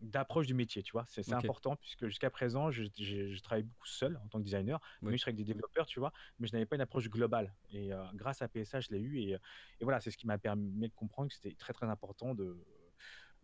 d'approche du métier, tu vois. C'est, important puisque jusqu'à présent, je, je travaille beaucoup seul en tant que designer.
Oui.
Mais je travaille avec des développeurs, tu vois, mais je n'avais pas une approche globale. Et euh, grâce à PSA, je l'ai eu. Et, et voilà, c'est ce qui m'a permis de comprendre que c'était très, très important de,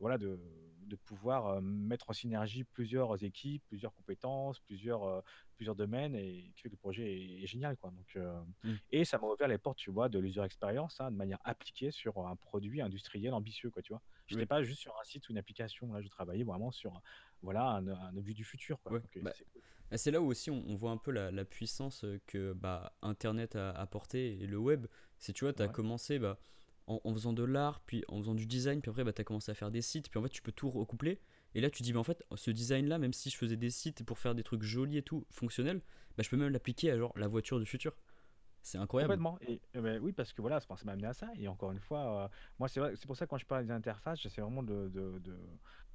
voilà, de, de pouvoir euh, mettre en synergie plusieurs équipes, plusieurs compétences, plusieurs, euh, plusieurs domaines, et qui fait que le projet est, est génial. Quoi. Donc, euh,
Mm.
Et ça m'a ouvert les portes, tu vois, de l'user experience, hein, de manière appliquée sur un produit industriel ambitieux, quoi, tu vois. Je
Oui.
n'étais pas juste sur un site ou une application, là, je travaillais vraiment sur voilà, un, un objet du futur. Quoi.
Ouais,
Donc, euh,
bah,
c'est cool.
Et c'est là où aussi on, on voit un peu la, la puissance que bah, Internet a apporté et le web. C'est tu vois, tu as
Ouais.
commencé bah, en, faisant de l'art, puis en faisant du design, puis après bah, tu as commencé à faire des sites, puis en fait tu peux tout recoupler. Et là tu dis, bah, en fait, ce design-là, même si je faisais des sites pour faire des trucs jolis et tout, fonctionnels, bah, je peux même l'appliquer à genre la voiture du futur. C'est incroyable.
Complètement. Et, ben oui, parce que voilà, ça m'a amené à ça. Et encore une fois, euh, moi, c'est pour ça que quand je parle des interfaces, j'essaie vraiment de,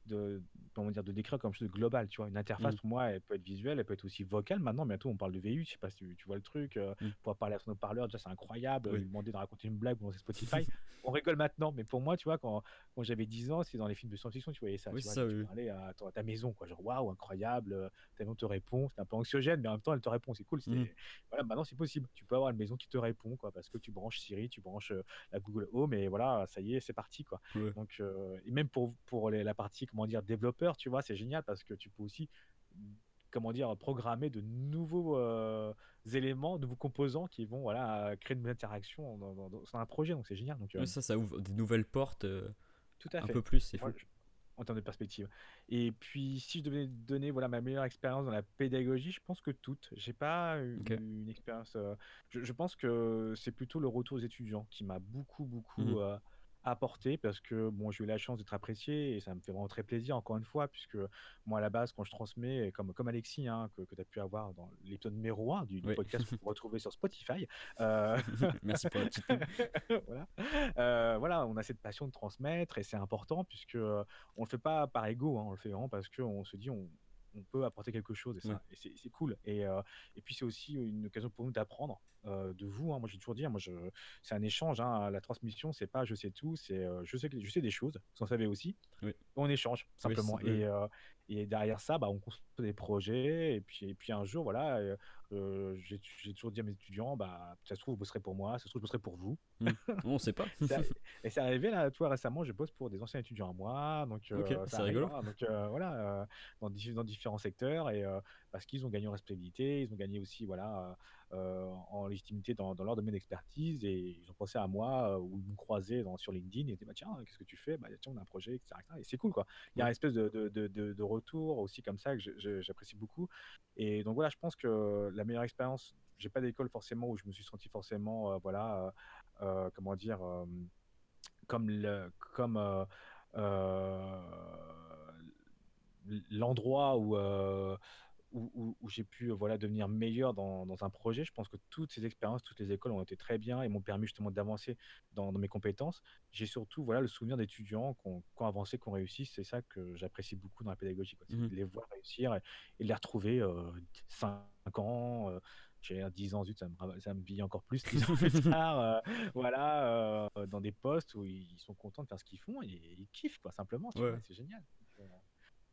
de, comment dire, de décrire comme chose de global, tu vois. Une interface,
Mmh.
pour moi, elle peut être visuelle, elle peut être aussi vocale. Maintenant, bientôt, on parle de VU, je sais pas si tu, tu vois le truc. euh,
Mmh.
pouvoir parler à son haut-parleur, déjà, c'est incroyable.
Oui.
Lui demander de raconter une blague lancer Spotify. On rigole maintenant, mais pour moi, tu vois, quand, quand j'avais 10 ans, c'est dans les films de science-fiction, tu voyais ça.
Oui,
tu vois,
ça,
tu
oui.
parlais à, ta maison, quoi. Genre, waouh, incroyable. euh, Ta maison te répond. C'est un peu anxiogène, mais en même temps, elle te répond. C'est cool.
Mmh.
c'est- Voilà, maintenant, c'est possible. Tu peux avoir une maison qui te répond, quoi, parce que tu branches Siri, tu branches euh, la Google Home, et voilà, ça y est, c'est parti, quoi.
Ouais.
Donc, euh, et même pour, pour les- la partie, comment dire, développeur, tu vois, c'est génial parce que tu peux aussi, comment dire, programmer de nouveaux euh, éléments, de nouveaux composants qui vont, voilà, créer de nouvelles interactions dans, dans- dans- dans un projet. Donc, c'est génial. Donc, euh,
ça, ça ouvre des nouvelles portes euh,
tout à
un
fait.
peu plus, c'est fou.
Moi, je- en termes de perspective. Et puis, si je devais donner voilà, ma meilleure expérience dans la pédagogie, je pense que toutes. J'ai pas eu une expérience. je, je pense que c'est plutôt le retour aux étudiants qui m'a beaucoup, beaucoup
Mhm.
Apporté parce que bon, j'ai eu la chance d'être apprécié et ça me fait vraiment très plaisir, encore une fois, puisque moi, à la base, quand je transmets, et comme, comme Alexis, hein, que, que tu as pu avoir dans l'épisode numéro 1 du, du
Oui.
podcast que vous retrouvez sur Spotify, euh,
Merci pour la
voilà. Euh, voilà, on a cette passion de transmettre et c'est important puisque euh, on le fait pas par ego, hein, on le fait vraiment parce qu'on se dit on, on peut apporter quelque chose et, ça,
Ouais.
et c'est cool. Et, euh, et puis c'est aussi une occasion pour nous d'apprendre euh, de vous. hein. Moi j'ai toujours dit, hein, moi je, c'est un échange. hein. La transmission, c'est pas je sais tout, c'est euh, je sais que je sais des choses, vous en savez aussi.
Oui.
On échange simplement.
oui.
et, et derrière ça, bah, on construit des projets. Et puis, et puis un jour, voilà, euh, euh, j'ai j'ai toujours dit à mes étudiants, bah, ça se trouve, vous bosserez pour moi, ça se trouve, je bosserai pour vous.
On sait pas.
Et c'est arrivé là, tu vois, récemment, je bosse pour des anciens étudiants à moi, donc euh,
c'est
ça
rigolo.
hein. donc euh, voilà, dans, dif- dans différents secteurs et parce qu'ils ont gagné en respectabilité, ils ont gagné aussi, voilà, en légitimité dans, leur domaine d'expertise et ils ont pensé à moi euh, ou ils me croisaient sur LinkedIn et ils disaient bah tiens, qu'est-ce que tu fais? Bah tiens, on a un projet, etc. Et c'est cool quoi. Il y a une espèce de, de, de, de- retour aussi comme ça que j'apprécie beaucoup. Et donc voilà, je pense que la meilleure expérience, j'ai pas d'école forcément où je me suis senti forcément, euh, voilà, euh, euh, comment dire, euh, comme le, comme euh, euh, l'endroit où, euh, où, où- où j'ai pu euh, voilà, devenir meilleur dans, dans un projet. Je pense que toutes ces expériences, toutes les écoles ont été très bien et m'ont permis justement d'avancer dans, dans mes compétences. J'ai surtout voilà, le souvenir d'étudiants qui ont, qui ont avancé, qui ont réussi. C'est ça que j'apprécie beaucoup dans la pédagogie. quoi. De les voir réussir et, et de les retrouver euh, 5 ans. euh, j'ai 10 ans, zut, ça me, ça me vieillit encore plus 10 ans plus tard, euh, voilà, euh, dans des postes où ils sont contents de faire ce qu'ils font et ils kiffent, quoi, simplement,
Ouais.
c'est génial.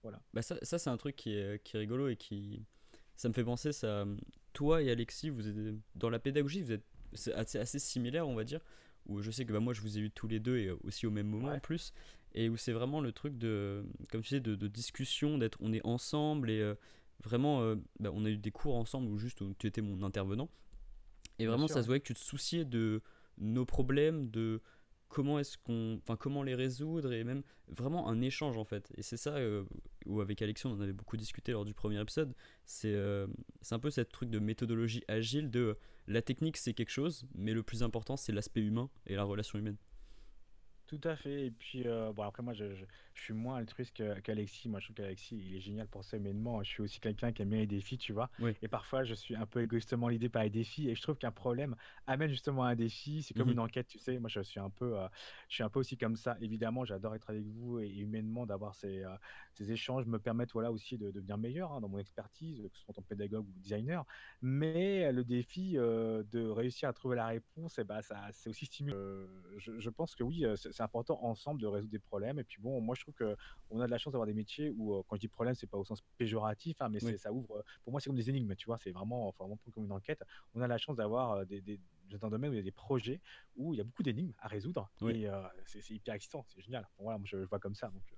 Voilà.
Bah ça, ça c'est un truc qui est, qui est rigolo et qui ça me fait penser ça toi et Alexis vous êtes dans la pédagogie vous êtes c'est assez, assez similaire on va dire où je sais que bah, moi je vous ai eu tous les deux et aussi au même moment
Ouais.
en plus et où c'est vraiment le truc de comme tu sais de, de discussion d'être on est ensemble et euh, vraiment euh, bah, on a eu des cours ensemble où juste où tu étais mon intervenant et vraiment ça se voyait que tu te souciais de nos problèmes de comment est-ce qu'on enfin comment les résoudre et même vraiment un échange en fait. Et c'est ça euh, où avec Alexis on en avait beaucoup discuté lors du premier épisode. C'est euh, c'est un peu cette truc de méthodologie agile de la technique c'est quelque chose mais le plus important c'est l'aspect humain et la relation humaine
Tout à fait. Et puis, euh, bon, après, moi, je, je, je suis moins altruiste qu'Alexis. Moi, je trouve qu'Alexis, il est génial pour ça humainement. Je suis aussi quelqu'un qui aime bien les défis, tu vois.
Oui.
Et parfois, je suis un peu égoïstement l'idée par les défis. Et je trouve qu'un problème amène justement à un défi. C'est comme
Mhm.
une enquête, tu sais. Moi, je suis un peu, euh, je suis un peu aussi comme ça. Évidemment, j'adore être avec vous et, humainement d'avoir ces, euh, ces échanges me permettent, voilà, aussi de, devenir meilleur hein, dans mon expertise, que ce soit en tant que pédagogue ou designer. Mais le défi euh, de réussir à trouver la réponse, et bah, ça, c'est aussi stimulant. Euh, je, je pense que oui, euh, c'est important ensemble de résoudre des problèmes. Et puis bon, moi je trouve que on a de la chance d'avoir des métiers où, euh, quand je dis problème, c'est pas au sens péjoratif, hein, mais
Oui.
ça ouvre. Pour moi, c'est comme des énigmes, tu vois. C'est vraiment, enfin, vraiment comme une enquête. On a la chance d'avoir euh, des, des, dans un domaine où il y a des projets où il y a beaucoup d'énigmes à résoudre.
Oui.
Et euh, c'est c'est hyper excitant, c'est génial. Bon, voilà, moi je, je vois comme ça. Donc, euh,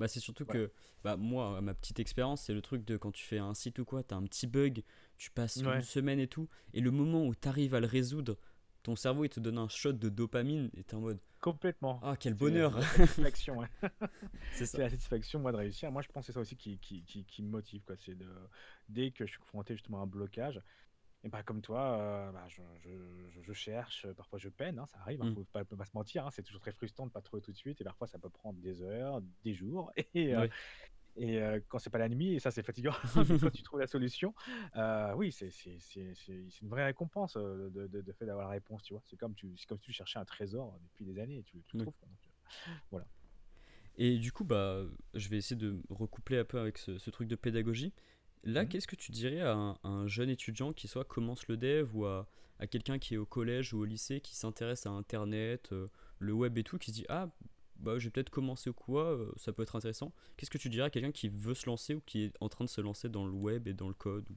Bah, c'est surtout que bah, moi, ma petite expérience, c'est le truc de quand tu fais un site ou quoi, t'as un petit bug, tu passes
Ouais.
une semaine et tout, et le moment où t'arrives à le résoudre, ton cerveau il te donne un shot de dopamine et t'es en mode
complètement.
Ah, quel bonheur
satisfaction, ouais.
C'est
la satisfaction moi de réussir moi je pense que c'est ça aussi qui, qui, qui, qui me motive quoi c'est de dès que je suis confronté justement à un blocage et bah comme toi euh, bah, je, je, cherche parfois je peine hein, ça arrive hein,
Mm.
faut pas, se mentir hein, c'est toujours très frustrant de pas trouver tout de suite et parfois ça peut prendre des heures des jours et euh,
Ouais.
et euh, quand c'est pas la nuit, et ça c'est fatigant, quand tu trouves la solution, euh, oui, c'est une vraie récompense euh, de, de, de fait d'avoir la réponse, tu vois. C'est comme, tu, comme si tu cherchais un trésor depuis des années et tu, tu le
Oui.
trouves. quoi. Donc, euh, voilà.
Et du coup, bah, je vais essayer de recoupler un peu avec ce, truc de pédagogie. Là, mmh. qu'est-ce que tu dirais à un, jeune étudiant qui soit commence le dev ou à, quelqu'un qui est au collège ou au lycée qui s'intéresse à Internet, euh, le web et tout, qui se dit ah bah je vais peut-être commencer ou quoi, euh, ça peut être intéressant. Qu'est-ce que tu dirais à quelqu'un qui veut se lancer ou qui est en train de se lancer dans le web et dans le code ou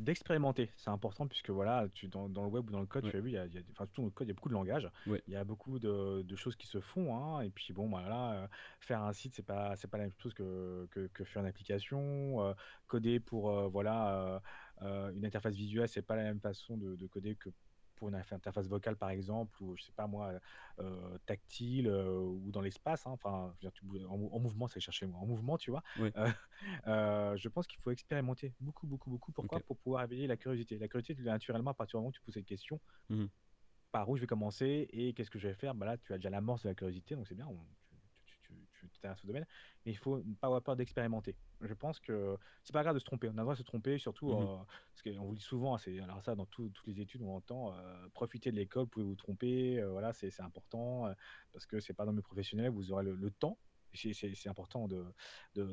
d'expérimenter. C'est important puisque voilà, tu, dans, dans, le web ou dans le code, tu as vu, il y a, enfin, dans le code, il y a beaucoup de langage, il y a beaucoup de, de, choses qui se font. Hein, et puis bon, voilà, euh, faire un site, c'est pas, c'est pas la même chose que, que, que faire une application. Euh, coder pour euh, voilà une interface visuelle, c'est pas la même façon de, de coder que pour une interface vocale par exemple, ou je sais pas moi, euh, tactile euh, ou dans l'espace. Hein, enfin, en, mouvement, c'est chercher en mouvement, tu vois. Euh, je pense qu'il faut expérimenter beaucoup, beaucoup, beaucoup. Pourquoi? Pour pouvoir éveiller la curiosité. La curiosité, naturellement, à partir du moment où tu poses cette question, mmh par où je vais commencer et qu'est-ce que je vais faire? Bah Là, tu as déjà l'amorce de la curiosité, donc c'est bien ce domaine, mais il faut ne pas avoir peur d'expérimenter. Je pense que c'est pas grave de se tromper. On a le droit de se tromper, surtout mmh euh, parce qu'on vous dit souvent, c'est alors ça dans toutes les études on entend euh, profiter de l'école, pouvez vous tromper, euh, voilà, c'est important parce que c'est pas dans le professionnel, vous aurez le, temps. C'est important de, de,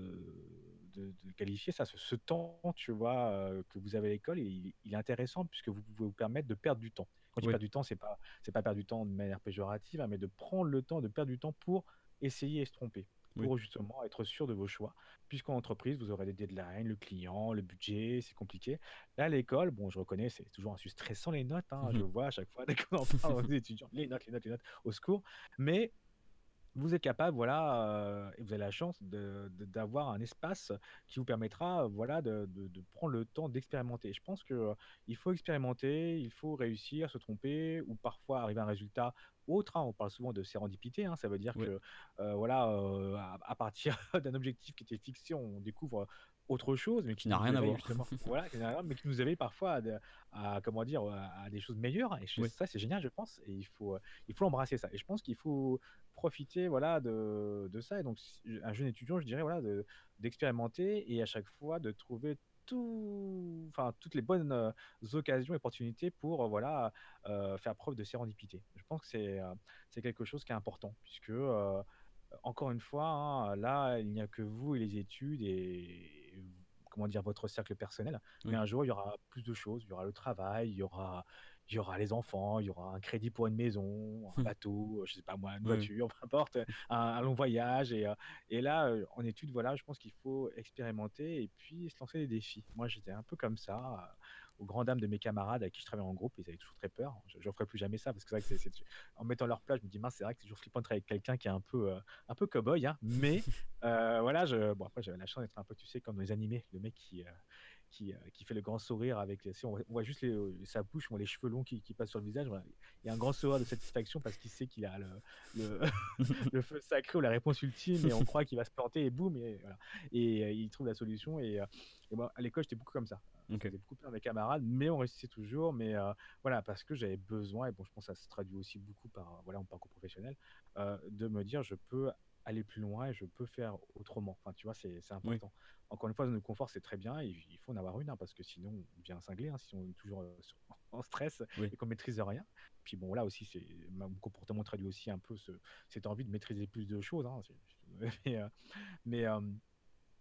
de, qualifier ça. Ce, temps, tu vois, que vous avez à l'école, il, il, est intéressant puisque vous pouvez vous permettre de perdre du temps. Quand je dis perdre du temps, c'est pas c'est pas perdre du temps de manière péjorative, hein, mais de prendre le temps de perdre du temps pour essayer et se tromper pour justement être sûr de vos choix. Puisqu'en entreprise, vous aurez des deadlines, le client, le budget, c'est compliqué. Là, à l'école, bon, je reconnais, c'est toujours un sujet stressant les notes. Hein, je vois à chaque fois, dès qu'on en parle aux étudiants, les notes, les notes, les notes, au secours. Mais vous êtes capable, voilà, euh, et vous avez la chance d'avoir un espace qui vous permettra, voilà, de, prendre le temps d'expérimenter. Je pense que euh, il faut expérimenter, il faut réussir, se tromper, ou parfois arriver à un résultat autre. Hein. On parle souvent de sérendipité, hein. ça veut dire que, euh, voilà, à, partir d'un objectif qui était fixé, on découvre autre chose, mais
qui n'a rien à voir.
voilà, mais qui nous avait parfois à, comment dire, à, des choses meilleures. Et ça, c'est génial, je pense. Et il faut, il faut embrasser ça. Et je pense qu'il faut profiter, voilà, de, de, ça. Et donc, un jeune étudiant, je dirais, voilà, d'expérimenter et à chaque fois de trouver tout, enfin, toutes les bonnes euh, occasions et opportunités pour euh, voilà, euh, faire preuve de sérendipité. Je pense que c'est c'est quelque chose qui est important, puisque, encore une fois, hein, là, il n'y a que vous et les études et comment dire, votre cercle personnel. Mais un jour, il y aura plus de choses. Il y aura le travail, il y aura, il y aura les enfants, il y aura un crédit pour une maison, un hum. bateau, je sais pas moi, une voiture, peu importe, un, long voyage. Et, et là, en études, voilà, je pense qu'il faut expérimenter et puis se lancer des défis. Moi, j'étais un peu comme ça aux grandes dames de mes camarades avec qui je travaille en groupe, ils avaient toujours très peur. Je ne ferai plus jamais ça parce que c'est vrai que c'est, en mettant leur place, je me dis mince, c'est vrai que c'est toujours flippant de travailler avec quelqu'un qui est un peu, euh, un peu cow-boy, hein. mais euh, voilà, je, bon après j'avais la chance d'être un peu, tu sais, comme dans les animés, le mec qui, euh, qui, qui, fait le grand sourire avec. Si on, voit juste les, sa bouche, on voit les cheveux longs qui, qui passent sur le visage. Il y a un grand sourire de satisfaction parce qu'il sait qu'il a le, le, le, feu sacré ou la réponse ultime et on croit qu'il va se planter et boum, et, voilà. et il trouve la solution. Et, et moi, à l'école, j'étais beaucoup comme ça. Okay. J'étais beaucoup peur mes camarades, mais on réussissait toujours. Mais euh, voilà, parce que j'avais besoin, et bon, je pense que ça se traduit aussi beaucoup par voilà, mon parcours professionnel, euh, de me dire je peux aller plus loin et je peux faire autrement. Enfin, tu vois, c'est important. Encore une fois, de confort, c'est très bien. Il, il faut en avoir une, hein, parce que sinon, on devient cinglé, hein, si on est toujours euh, en stress et qu'on maîtrise rien. Puis bon, là aussi, c'est mon comportement traduit aussi un peu ce, cette envie de maîtriser plus de choses. Hein, mais, mais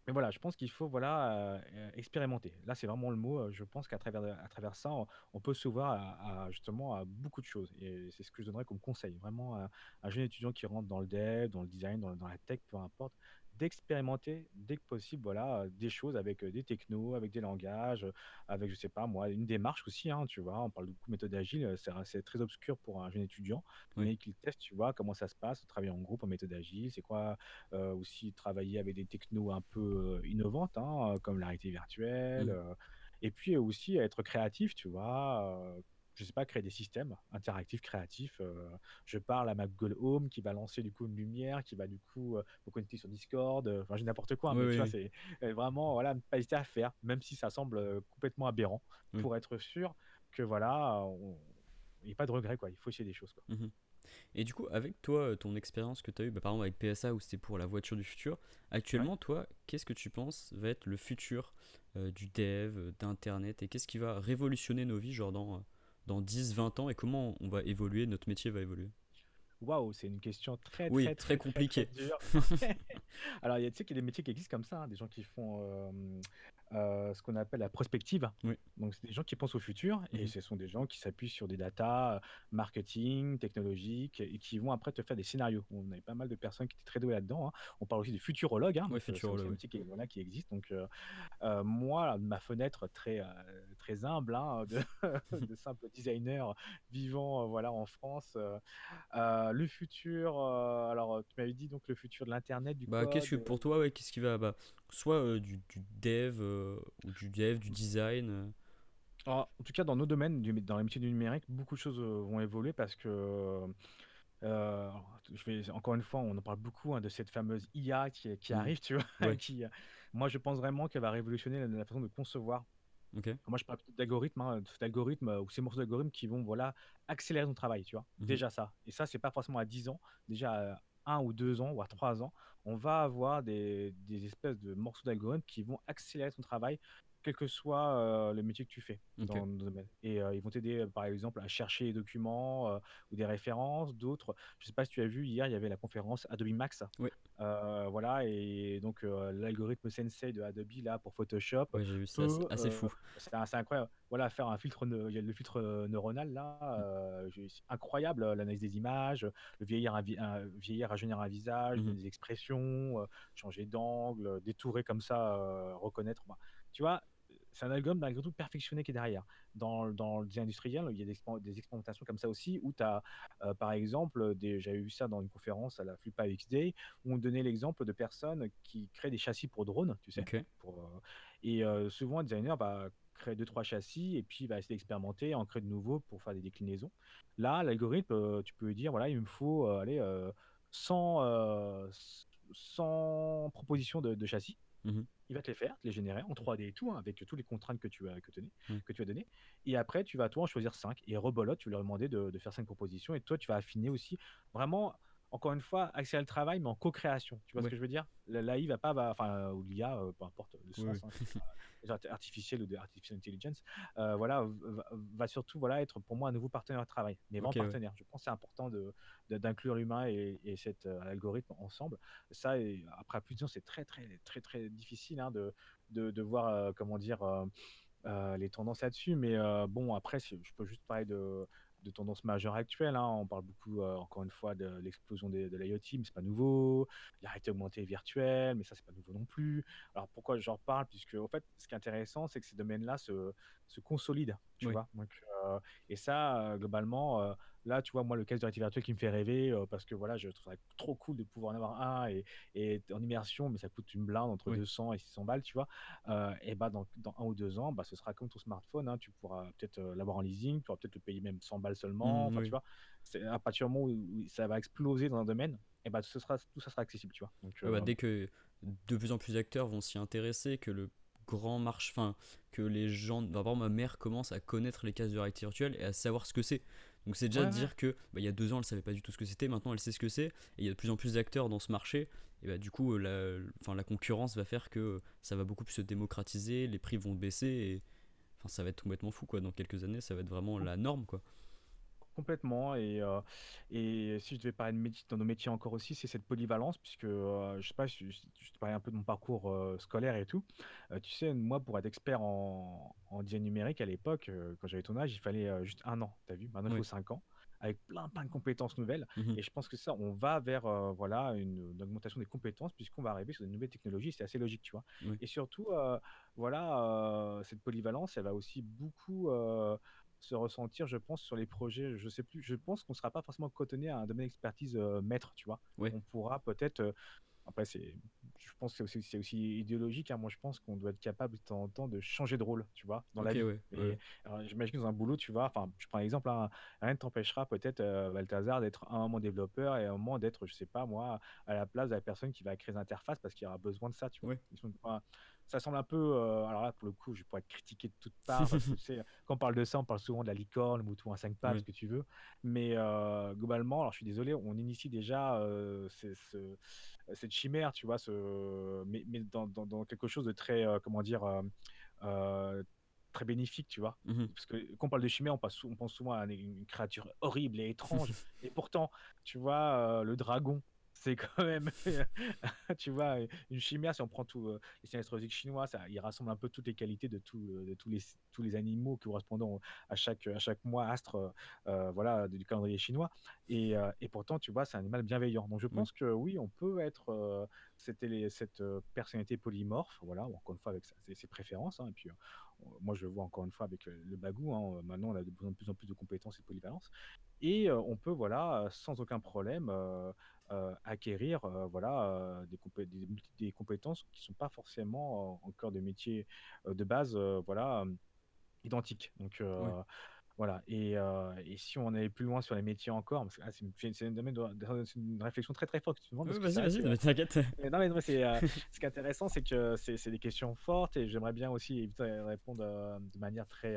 mais voilà, je pense qu'il faut voilà euh, expérimenter. Là, c'est vraiment le mot. Euh, je pense qu'à travers à travers ça, on, peut s'ouvrir à, à, justement à beaucoup de choses. Et c'est ce que je donnerais comme conseil. Vraiment, à un jeune étudiant qui rentre dans le dev, dans le design, dans la tech, peu importe, d'expérimenter dès que possible voilà des choses avec des technos avec des langages avec je sais pas moi une démarche aussi hein, tu vois on parle beaucoup de méthode agile c'est très obscur pour un jeune étudiant mais qu'il teste tu vois comment ça se passe travailler en groupe en méthode agile c'est quoi aussi travailler avec des technos un peu innovantes hein, comme la réalité virtuelle mmh. et puis aussi être créatif tu vois je sais pas, créer des systèmes interactifs, créatifs. Euh, je parle à ma Google Home qui va lancer du coup une lumière, qui va du coup euh, me connecter sur Discord. Euh, enfin, j'ai n'importe quoi, hein, mais tu vois, c'est vraiment, voilà, ne pas hésiter à faire, même si ça semble complètement aberrant, pour être sûr que voilà, il n'y a pas de regret, quoi. Il faut essayer des choses, quoi.
Mmh Et du coup, avec toi, ton expérience que tu as eue, bah, par exemple avec PSA où c'était pour la voiture du futur, actuellement, toi, qu'est-ce que tu penses va être le futur du dev, d'Internet et qu'est-ce qui va révolutionner nos vies, genre dans dans 10, 20 ans et comment on va évoluer, notre métier va évoluer
Waouh, c'est une question très,
Oui,
très,
très
très, très, très
compliqué.
dure. Alors, il y a, tu sais qu'il y a des métiers qui existent comme ça, hein, des gens qui font euh, euh, ce qu'on appelle la prospective.
Oui.
Donc, c'est des gens qui pensent au futur et
Mhm.
ce sont des gens qui s'appuient sur des datas euh, marketing, technologiques et qui vont après te faire des scénarios. On avait pas mal de personnes qui étaient très douées là-dedans. hein. On parle aussi des futurologues, hein,
Ouais,
donc euh, c'est aussi
futurologue,
un
oui.
qui, voilà, qui existe. Donc, euh, euh, moi, ma fenêtre très, très humble hein, de, de simple designer vivant voilà, en France. le futur, alors tu m'avais dit donc le futur de l'internet, du
Bah, qu'est-ce que pour toi, ouais, qu'est-ce qui va, bah, soit du, du dev ou du dev, du design. euh,
Alors, en tout cas, dans nos domaines, du- dans les métiers du numérique, beaucoup de choses euh, vont évoluer parce que, euh, je vais, encore une fois, on en parle beaucoup hein, de cette fameuse IA qui, qui
Mhm.
arrive, tu vois,
Ouais.
qui, euh, moi, je pense vraiment qu'elle va révolutionner la, la façon de concevoir.
Ok.
Moi, je parle d'algorithmes, hein, cet algorithme euh, ou ces morceaux d'algorithmes qui vont, voilà, accélérer ton travail, tu vois.
Mhm.
Déjà ça. Et ça, c'est pas forcément à 10 ans, déjà 1 ou 2 ans à 3 ans, on va avoir des, espèces de morceaux d'algorithmes qui vont accélérer ton travail, quel que soit euh, le métier que tu fais
Ok.
dans le domaine. Et euh, ils vont t'aider, euh, par exemple, à chercher des documents euh, ou des références, d'autres. Je sais pas si tu as vu, hier, il y avait la conférence Adobe Max. Euh, voilà, et donc l'algorithme Sensei de Adobe, là, pour Photoshop,
Ouais, j'ai vu ça, c'est assez fou.
c'est incroyable. Voilà, faire un filtre, neu- il y a le filtre neuronal là, c'est incroyable, l'analyse des images, le vieillir, un, vi- un- vieillir, rajeunir un visage,
Mhm.
donner des expressions, changer d'angle, détourer comme ça, reconnaître. bah, tu vois, c'est un algorithme malgré tout perfectionné qui est derrière. Dans, dans le design industriel, il y a des, expérimentations comme ça aussi, où tu as, par exemple, des, j'avais vu ça dans une conférence à la FLUPA X Day, où on donnait l'exemple de personnes qui créent des châssis pour drones, tu sais. Pour, euh, et euh, souvent, un designer va créer deux, trois châssis et puis va essayer d'expérimenter, en créer de nouveaux pour faire des déclinaisons. Là, l'algorithme, euh, tu peux lui dire, voilà, il me faut euh, aller, euh, 100, euh, 100 propositions de, de châssis.
Mhm.
Il va te les faire, te les générer en 3D et tout, hein, avec toutes les contraintes que tu as, que, tenais-
Mm.
que tu as données. Et après, tu vas toi en choisir 5. Et rebolote, tu vas leur demander de, de faire 5 propositions. Et toi, tu vas affiner aussi. Vraiment, encore une fois, accélérer le travail, mais en co-création. Tu vois ce que je veux dire? La- L'AI va pas, va- enfin, ou l'IA, euh, peu importe le
Oui,
sens, hein, artificiel ou de artificial intelligence, euh, voilà, va, va surtout voilà, être pour moi un nouveau partenaire de travail. Mais vraiment
ouais.
partenaire. Je pense que c'est important de, de- d'inclure l'humain et, et cet euh, algorithme ensemble. Ça, et après plus de temps, c'est très, très, très, très difficile hein, de, de, de voir, euh, comment dire, les tendances là-dessus. Mais bon, après, je peux juste parler de, de tendances majeures actuelles. hein. On parle beaucoup, euh, encore une fois, de l'explosion de, l'IoT, mais c'est pas nouveau. La réalité augmentée virtuelle, mais ça, c'est pas nouveau non plus. Alors pourquoi j'en parle? Puisque, en fait, ce qui est intéressant, c'est que ces domaines-là se consolident. Tu
Oui.
vois? Donc, euh, Et ça, euh, globalement, euh, là, tu vois, moi, le casque de réalité virtuelle qui me fait rêver, parce que voilà, je trouve ça trop cool de pouvoir en avoir un et, et en immersion, mais ça coûte une blinde entre
Oui.
200 et 600 balles, tu vois? Et bah, dans, dans un ou deux ans, bah, ce sera comme ton smartphone, hein, tu pourras peut-être l'avoir en leasing, tu pourras peut-être le payer même 100 balles seulement.
Mm,
Enfin,
oui.
tu vois, c'est à partir du moment où, ça va exploser dans un domaine, et bah, ce sera, tout ça sera accessible, tu vois? Donc,
bah, dès que de plus en plus d'acteurs vont s'y intéresser, que le grand marche, enfin, que les gens, par exemple, ma mère commence à connaître les cases de réalité virtuelle et à savoir ce que c'est. Donc c'est déjà
Ouais,
de
ouais.
dire que bah, il y a deux ans elle savait pas du tout ce que c'était, maintenant elle sait ce que c'est, et il y a de plus en plus d'acteurs dans ce marché, et bah, du coup euh, la, enfin, la concurrence va faire que ça va beaucoup plus se démocratiser, les prix vont baisser, et enfin, ça va être complètement fou quoi. Dans quelques années, ça va être vraiment la norme quoi.
Complètement. Et, euh, et si je devais parler de métier, dans nos métiers encore aussi, c'est cette polyvalence, puisque euh, je sais pas, je, je- te parlais un peu de mon parcours euh, scolaire et tout. Euh, tu sais, moi, pour être expert en, en design numérique à l'époque, quand j'avais ton âge, il fallait juste un an. T'as vu? Maintenant, il
Oui.
faut cinq ans, avec plein, plein de compétences nouvelles.
Mhm.
Et je pense que ça, on va vers euh, voilà, une, une augmentation des compétences, puisqu'on va arriver sur de nouvelles technologies. C'est assez logique, tu vois?
Oui.
Et surtout, euh, voilà, euh, cette polyvalence, elle va aussi beaucoup se ressentir, je pense, sur les projets. Je sais plus, je pense qu'on ne sera pas forcément cotonné à un domaine d'expertise euh, maître, tu vois.
Ouais.
On pourra peut-être. euh, après, c'est, je pense que c'est aussi, idéologique. hein. Moi, je pense qu'on doit être capable de temps en temps de changer de rôle, tu vois, dans la vie.
ouais, ouais.
j'imagine dans un boulot, tu vois, enfin, je prends l'exemple, hein, rien ne t'empêchera peut-être, euh, Balthazar, d'être un moment développeur et un moment d'être, je sais pas moi, à la place de la personne qui va créer des interfaces parce qu'il aura besoin de ça, tu vois.
Ouais.
Ils sont- enfin, ça semble un peu, euh, alors là, pour le coup, je pourrais être critiqué de toutes parts. parce que, tu sais, quand on parle de ça, on parle souvent de la licorne, le mouton à cinq pattes,
Oui.
ce que tu veux. Mais euh, globalement, alors je suis désolé, on initie déjà euh, ce- cette chimère, tu vois, ce, mais, mais dans, dans- dans quelque chose de très, euh, comment dire, euh, euh, très bénéfique, tu vois.
Mhm.
Parce que quand on parle de chimère, on, passe, on pense souvent à une créature horrible et étrange. et pourtant, tu vois, le dragon, c'est quand même, tu vois, une chimère, si on prend tous euh, les signes astrologiques chinois, ça, il rassemble un peu toutes les qualités de, tout, de tous, les, tous les animaux qui correspondent à chaque, à chaque mois astre euh, voilà, du calendrier chinois. Et, euh, et pourtant, tu vois, c'est un animal bienveillant. Donc je pense que oui, on peut être cette personnalité polymorphe, voilà, encore une fois avec ses, préférences. Hein, et puis moi, je vois encore une fois avec le bagou, hein, maintenant on a de plus en plus, en plus de compétences et de polyvalence. Et on peut, voilà, sans aucun problème, acquérir voilà, des, des, compétences qui ne sont pas forcément en cœur de métier de base voilà, identiques. Donc, voilà. Et, euh, et, si on allait plus loin sur les métiers encore, parce que ah, c'est une, une, réflexion très très forte demandes.
vas-y, vas-y, t'inquiète.
Non, mais, euh, ce qui est intéressant, c'est que c'est, des questions fortes et j'aimerais bien aussi éviter de répondre de manière très,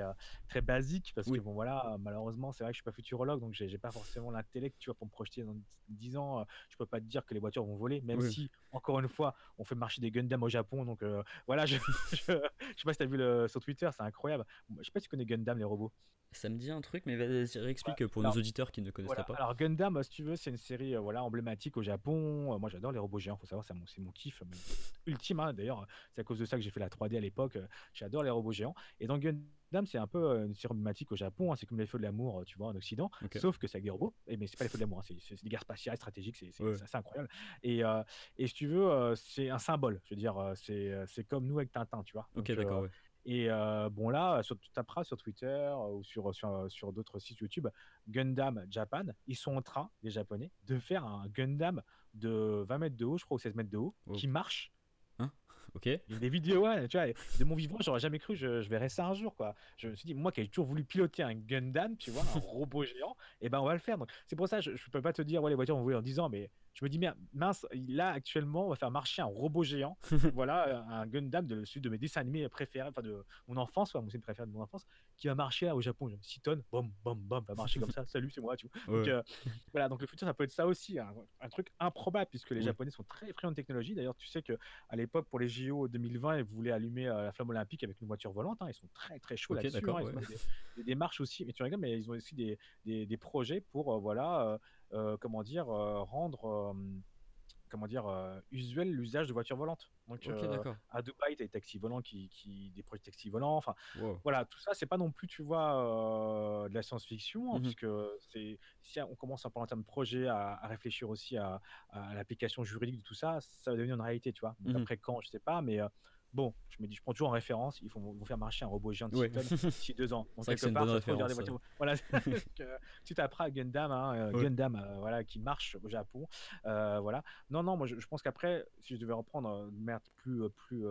très basique parce que bon, voilà, malheureusement, c'est vrai que je suis pas futurologue donc j'ai, pas forcément l'intellect tu vois, pour me projeter dans 10 ans. je peux pas te dire que les voitures vont voler, même si, encore une fois, on fait marcher des Gundam au Japon. Donc voilà, je, je, je, sais pas si tu as vu le, sur Twitter, c'est incroyable. Je sais pas si tu connais Gundam, les robots.
Ça me dit un truc, mais vas-y, réexplique pour nos auditeurs qui ne connaissent pas.
Alors Gundam, si tu veux, c'est une série euh, voilà, emblématique au Japon. Euh, moi, j'adore les robots géants, faut savoir, c'est mon, mon kiff ultime. Hein. D'ailleurs, c'est à cause de ça que j'ai fait la 3D à l'époque. Euh, j'adore les robots géants. Et dans Gundam, c'est un peu une série emblématique au Japon. Hein. C'est comme les feux de l'amour, tu vois, en Occident. Sauf que c'est avec des robots. Et, mais c'est pas les feux de l'amour, hein. c'est des guerres spatiales, stratégiques, c'est incroyable. Et, et si tu veux, c'est un symbole. Je veux dire, c'est comme nous avec Tintin, tu vois.
ok, d'accord.
Et bon là, sur, tu taperas sur Twitter ou sur, sur, sur d'autres sites YouTube, Gundam Japan, ils sont en train, les Japonais, de faire un Gundam de 20 mètres de haut, je crois, ou 16 mètres de haut, qui marche.
Hein ok.
Il y a des vidéos, ouais, tu vois, de mon vivant, j'aurais jamais cru, je, je, verrais ça un jour, quoi. Je me suis dit, moi qui ai toujours voulu piloter un Gundam, tu vois, un robot géant, et eh ben on va le faire. Donc c'est pour ça, je, je peux pas te dire, ouais, les voitures vont voler en 10 ans, mais je me dis, mince, là actuellement, on va faire marcher un robot géant. voilà, un Gundam de celui de mes dessins animés préférés, enfin de mon enfance, ouais, mon film préféré de mon enfance, qui va marcher au Japon. 6 tonnes, bom, bom, bom, va marcher comme ça. Salut, c'est moi, tu vois. Donc, euh, voilà, donc le futur, ça peut être ça aussi, un, truc improbable, puisque les Japonais sont très friands de technologie. D'ailleurs, tu sais qu'à l'époque, pour les JO 2020, ils voulaient allumer euh, la flamme olympique avec une voiture volante. Hein. Ils sont très, très chauds là-dessus. Hein. Ils ont des, démarches aussi, mais tu rigoles, mais ils ont aussi des, des, projets pour, euh, voilà, euh, comment dire, euh, rendre euh, comment dire, usuel l'usage de voitures volantes. Donc, à Dubaï, tu as des taxis volants qui, qui des projets de taxis volants. Enfin, voilà, tout ça, c'est pas non plus, tu vois, de la science-fiction, hein, mmh puisque c'est, si on commence à parler en termes de projet, à, réfléchir aussi à, l'application juridique de tout ça, ça va devenir une réalité, tu vois. Mmh après quand, je sais pas, mais Bon, je me dis, je prends toujours en référence, ils vont, faire marcher un robot géant de 6 tonnes d'ici deux ans.
Donc, quelque part, ça des
voitures. Voilà, tu t'apprends Gundam, hein, euh, Gundam euh, voilà, qui marche au Japon. Euh, voilà. Non, non, moi je, je pense qu'après, si je devais reprendre une merde plus, plus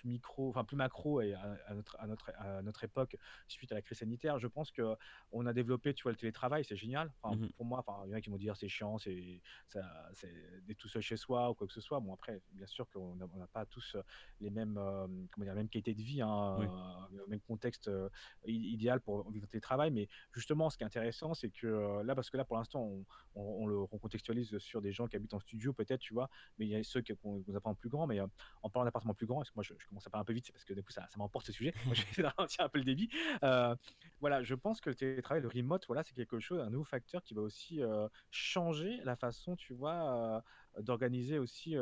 plus micro, enfin plus macro et à, notre, à, notre, à notre époque suite à la crise sanitaire, je pense que on a développé, tu vois, le télétravail, c'est génial. Enfin, mmh Pour moi, enfin, il y en a qui vont dire c'est chiant, c'est d'être tout seul chez soi ou quoi que ce soit. Bon après, bien sûr qu'on n'a pas tous les mêmes, euh, comment dire, la même qualité de vie, hein, euh, le même contexte euh, idéal pour vivre le télétravail. Mais justement, ce qui est intéressant, c'est que là, parce que là, pour l'instant, on, on, le recontextualise sur des gens qui habitent en studio, peut-être, tu vois, mais il y a ceux qui ont des appartements plus grands. Mais en parlant d'appartements plus grands, est-ce que moi, je commence à parler un peu vite, c'est parce que du coup ça, ça m'emporte ce sujet. Moi, je vais essayer de ralentir un peu le débit. Euh, voilà, je pense que le télétravail, le remote, voilà, c'est quelque chose, un nouveau facteur qui va aussi euh, changer la façon, tu vois, euh, d'organiser aussi,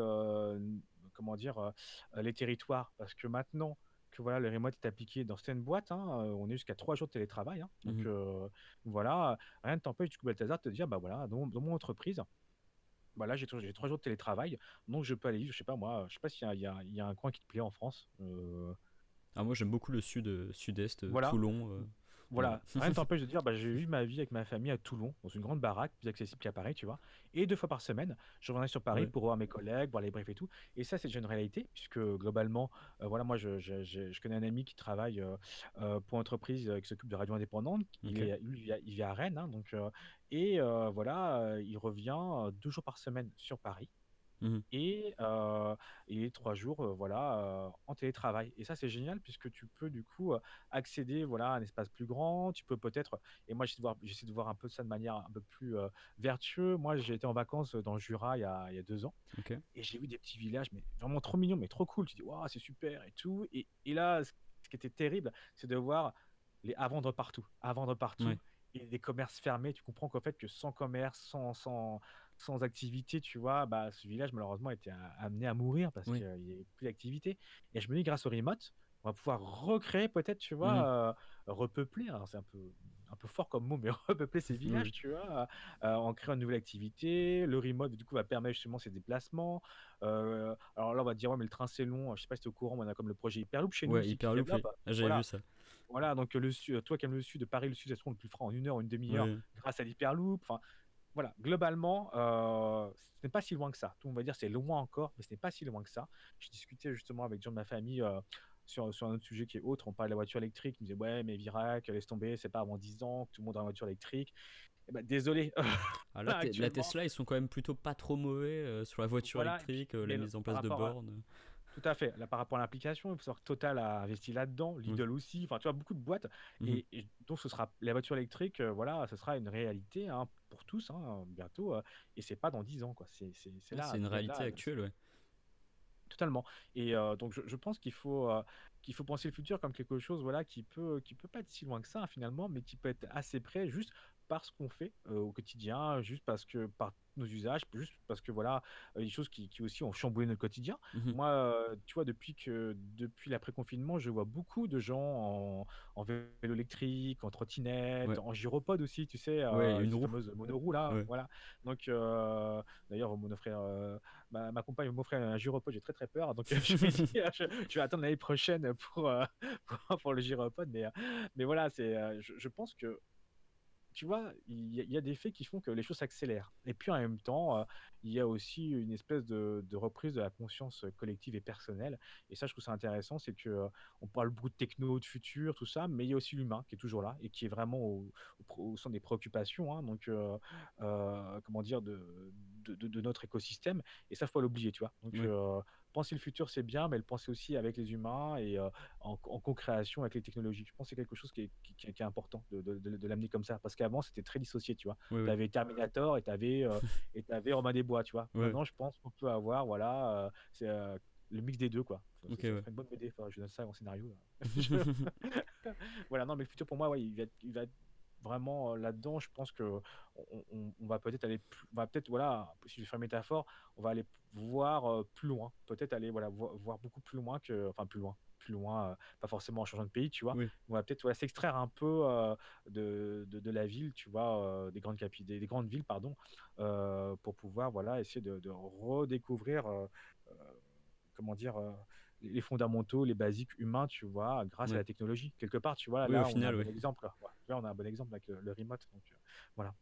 comment dire, les territoires. Parce que maintenant que voilà, le remote est appliqué dans certaines boîtes, hein, on est jusqu'à trois jours de télétravail. Hein. donc mmh voilà, rien ne t'empêche du coup Balthazar de te dire, bah voilà, dans mon entreprise, bah là, j'ai trois jours de télétravail, donc je peux aller vivre, je sais pas moi, je sais pas s'il y, y, a un coin qui te plaît en France. Euh...
Ah, moi, j'aime beaucoup le sud, euh, sud-est, euh, Toulon. Euh,
voilà, rien ne t'empêche de dire, bah, j'ai vu ma vie avec ma famille à Toulon, dans une grande baraque, plus accessible qu'à Paris, tu vois. Et deux fois par semaine, je revenais sur Paris pour voir mes collègues, voir les briefs et tout. Et ça, c'est déjà une réalité, puisque globalement, voilà, moi, je, je, je, connais un ami qui travaille pour une entreprise qui s'occupe de radio indépendante. Il, est, il, vit à Rennes, hein, donc, et voilà, il revient deux jours par semaine sur Paris. Mmh. et, et trois jours voilà en télétravail. Et ça c'est génial puisque tu peux du coup accéder voilà à un espace plus grand. Tu peux peut-être et moi j'essaie de voir j'essaie de voir un peu ça de manière un peu plus vertueux moi j'ai été en vacances dans le Jura il y a, il y a deux ans et j'ai vu des petits villages mais vraiment trop mignons mais trop cool. Tu dis waouh c'est super et tout. Et, et là ce qui était terrible, c'est de voir les à vendre partout, à vendre partout. Et des commerces fermés, tu comprends qu'en fait, que sans commerce, sans, sans, sans activité, tu vois, bah, ce village, malheureusement, était amené à mourir parce qu'il n'y avait plus d'activité. Et je me dis, grâce au remote, on va pouvoir recréer peut-être, tu vois, mmh euh, repeupler. c'est un peu, un peu fort comme mot, mais repeupler ces villages, tu vois, euh, en créant une nouvelle activité. Le remote, du coup, va permettre justement ces déplacements. Euh, alors là, on va dire, ouais, mais le train, c'est long. Je sais pas si tu es au courant, on a comme le projet Hyperloop chez nous.
Ouais, Hyperloop, ah, j'avais vu ça.
Voilà, donc le toi qui aimes le sud, de Paris, le sud, elles seront le plus franc en une heure, une demi-heure, grâce à l'Hyperloop. Enfin, voilà, globalement, euh, ce n'est pas si loin que ça. Tout on va dire c'est loin encore, mais ce n'est pas si loin que ça. J'ai discuté justement avec gens de ma famille sur, sur, un autre sujet qui est autre. On parle de la voiture électrique. Ils me disaient, ouais, mais Virac, laisse tomber, c'est pas avant 10 ans que tout le monde a une voiture électrique. Eh ben, désolé.
Ah, la Tesla, ils sont quand même plutôt pas trop mauvais sur la voiture électrique, la mise en place de bornes.
Tout à fait. Là, par rapport à l'application, il faut savoir que Total a investi là-dedans, Lidl aussi. Enfin, tu vois, beaucoup de boîtes. Mmh et, donc, ce sera la voiture électrique. voilà, ce sera une réalité hein, tous hein, bientôt. et c'est pas dans 10 ans, quoi. C'est là.
C'est une réalité actuelle, ouais.
Totalement. Et donc, je, pense qu'il faut, qu'il faut penser le futur comme quelque chose voilà, qui peut, qui peut pas être si loin que ça, finalement, mais qui peut être assez près, juste par ce qu'on fait au quotidien, juste parce que par nos usages, juste parce que voilà, des choses qui, qui aussi ont chamboulé notre quotidien. Mmh Moi, tu vois, depuis que depuis l'après-confinement, je vois beaucoup de gens en, en vélo électrique, en trottinette, en gyropode aussi, tu sais, une fameuse monoroue là, voilà. Donc, d'ailleurs, mon frère, ma, ma, compagne m'offrait un gyropode, j'ai très très peur, donc je, je, vais attendre l'année prochaine pour, pour, pour, le gyropode, mais, mais voilà, c'est, je, je pense que tu vois, il y, a des faits qui font que les choses s'accélèrent. Et puis en même temps, euh, il y a aussi une espèce de, reprise de la conscience collective et personnelle. Et ça, je trouve ça intéressant, c'est que euh, on parle beaucoup de techno, de futur, tout ça, mais il y a aussi l'humain qui est toujours là et qui est vraiment au, centre des préoccupations. Hein, donc, euh, comment dire, de, de, notre écosystème. Et ça, faut l'oublier, tu vois. Donc, penser le futur, c'est bien, mais le penser aussi avec les humains et en, co-création avec les technologies. Je pense que c'est quelque chose qui est, qui, est important de, de, l'amener comme ça. Parce qu'avant, c'était très dissocié, tu vois. tu avais Terminator et tu avais, et avais Romain des Bois, tu vois. Maintenant, je pense qu'on peut avoir, voilà, c'est le mix des deux, quoi. c'est une bonne BD, je donne ça en scénario. voilà, non, mais le futur pour moi, ouais, il va il va être vraiment là-dedans, je pense que on, va peut-être aller, on va peut-être voilà, si je fais une métaphore, on va aller voir plus loin, peut-être aller voilà voir, beaucoup plus loin que, enfin plus loin, plus loin, pas forcément en changeant de pays, tu vois. On va peut-être s'extraire un peu de, de, la ville, tu vois, des grandes capitales, des, grandes villes, pardon, pour pouvoir voilà essayer de, de redécouvrir, comment dire les fondamentaux, les basiques humains, tu vois, grâce à la technologie. Quelque part, tu vois, là, on, a un bon exemple, on a un bon exemple avec le, remote. Donc, euh, voilà.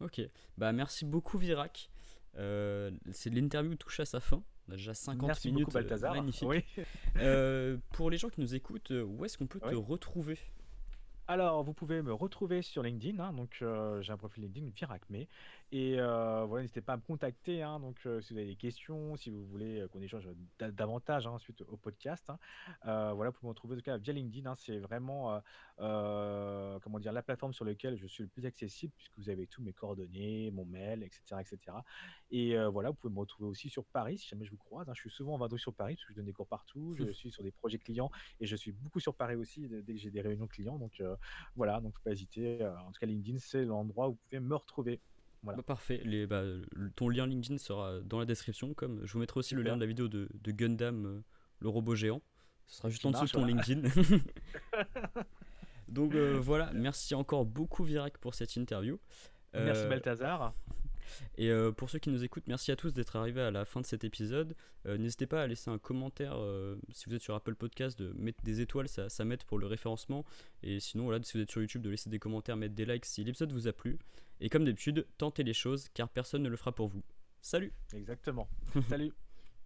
Ok, bah merci beaucoup Virac. Euh, c'est l'interview touche à sa fin. On a déjà 50
merci
minutes.
Beaucoup, Balthazar.
magnifique. pour les gens qui nous écoutent, où est-ce qu'on peut te retrouver?
Alors, vous pouvez me retrouver sur LinkedIn. Hein, donc, j'ai un profil LinkedIn Viracme. Et voilà, n'hésitez pas à me contacter. Hein, donc, si vous avez des questions, si vous voulez qu'on échange davantage hein, suite au podcast, voilà, vous pouvez me retrouver en tout cas via LinkedIn. c'est vraiment, comment dire, la plateforme sur laquelle je suis le plus accessible puisque vous avez tous mes coordonnées, mon mail, etc., etc. Et voilà, vous pouvez me retrouver aussi sur Paris si jamais je vous croise. je suis souvent en vadrouille sur Paris parce que je donne des cours partout. Je suis sur des projets clients et je suis beaucoup sur Paris aussi dès que j'ai des réunions clients. Donc voilà, donc faut pas hésiter. en tout cas, LinkedIn, c'est l'endroit où vous pouvez me retrouver.
Bah, parfait. Les, bah, ton lien LinkedIn sera dans la description. Comme je vous mettrai aussi le lien de la vidéo de, Gundam, euh, le robot géant. Ce sera juste en dessous de ton LinkedIn. Donc euh, voilà, merci encore beaucoup Virac pour cette interview.
Merci euh, Balthazar.
Et euh, pour ceux qui nous écoutent, merci à tous d'être arrivés à la fin de cet épisode. Euh, n'hésitez pas à laisser un commentaire euh, si vous êtes sur Apple Podcast, de mettre des étoiles, ça, ça m'aide pour le référencement. Et sinon, voilà, si vous êtes sur YouTube, de laisser des commentaires, mettre des likes si l'épisode vous a plu. Et comme d'habitude, tentez les choses car personne ne le fera pour vous. Salut
Exactement. Salut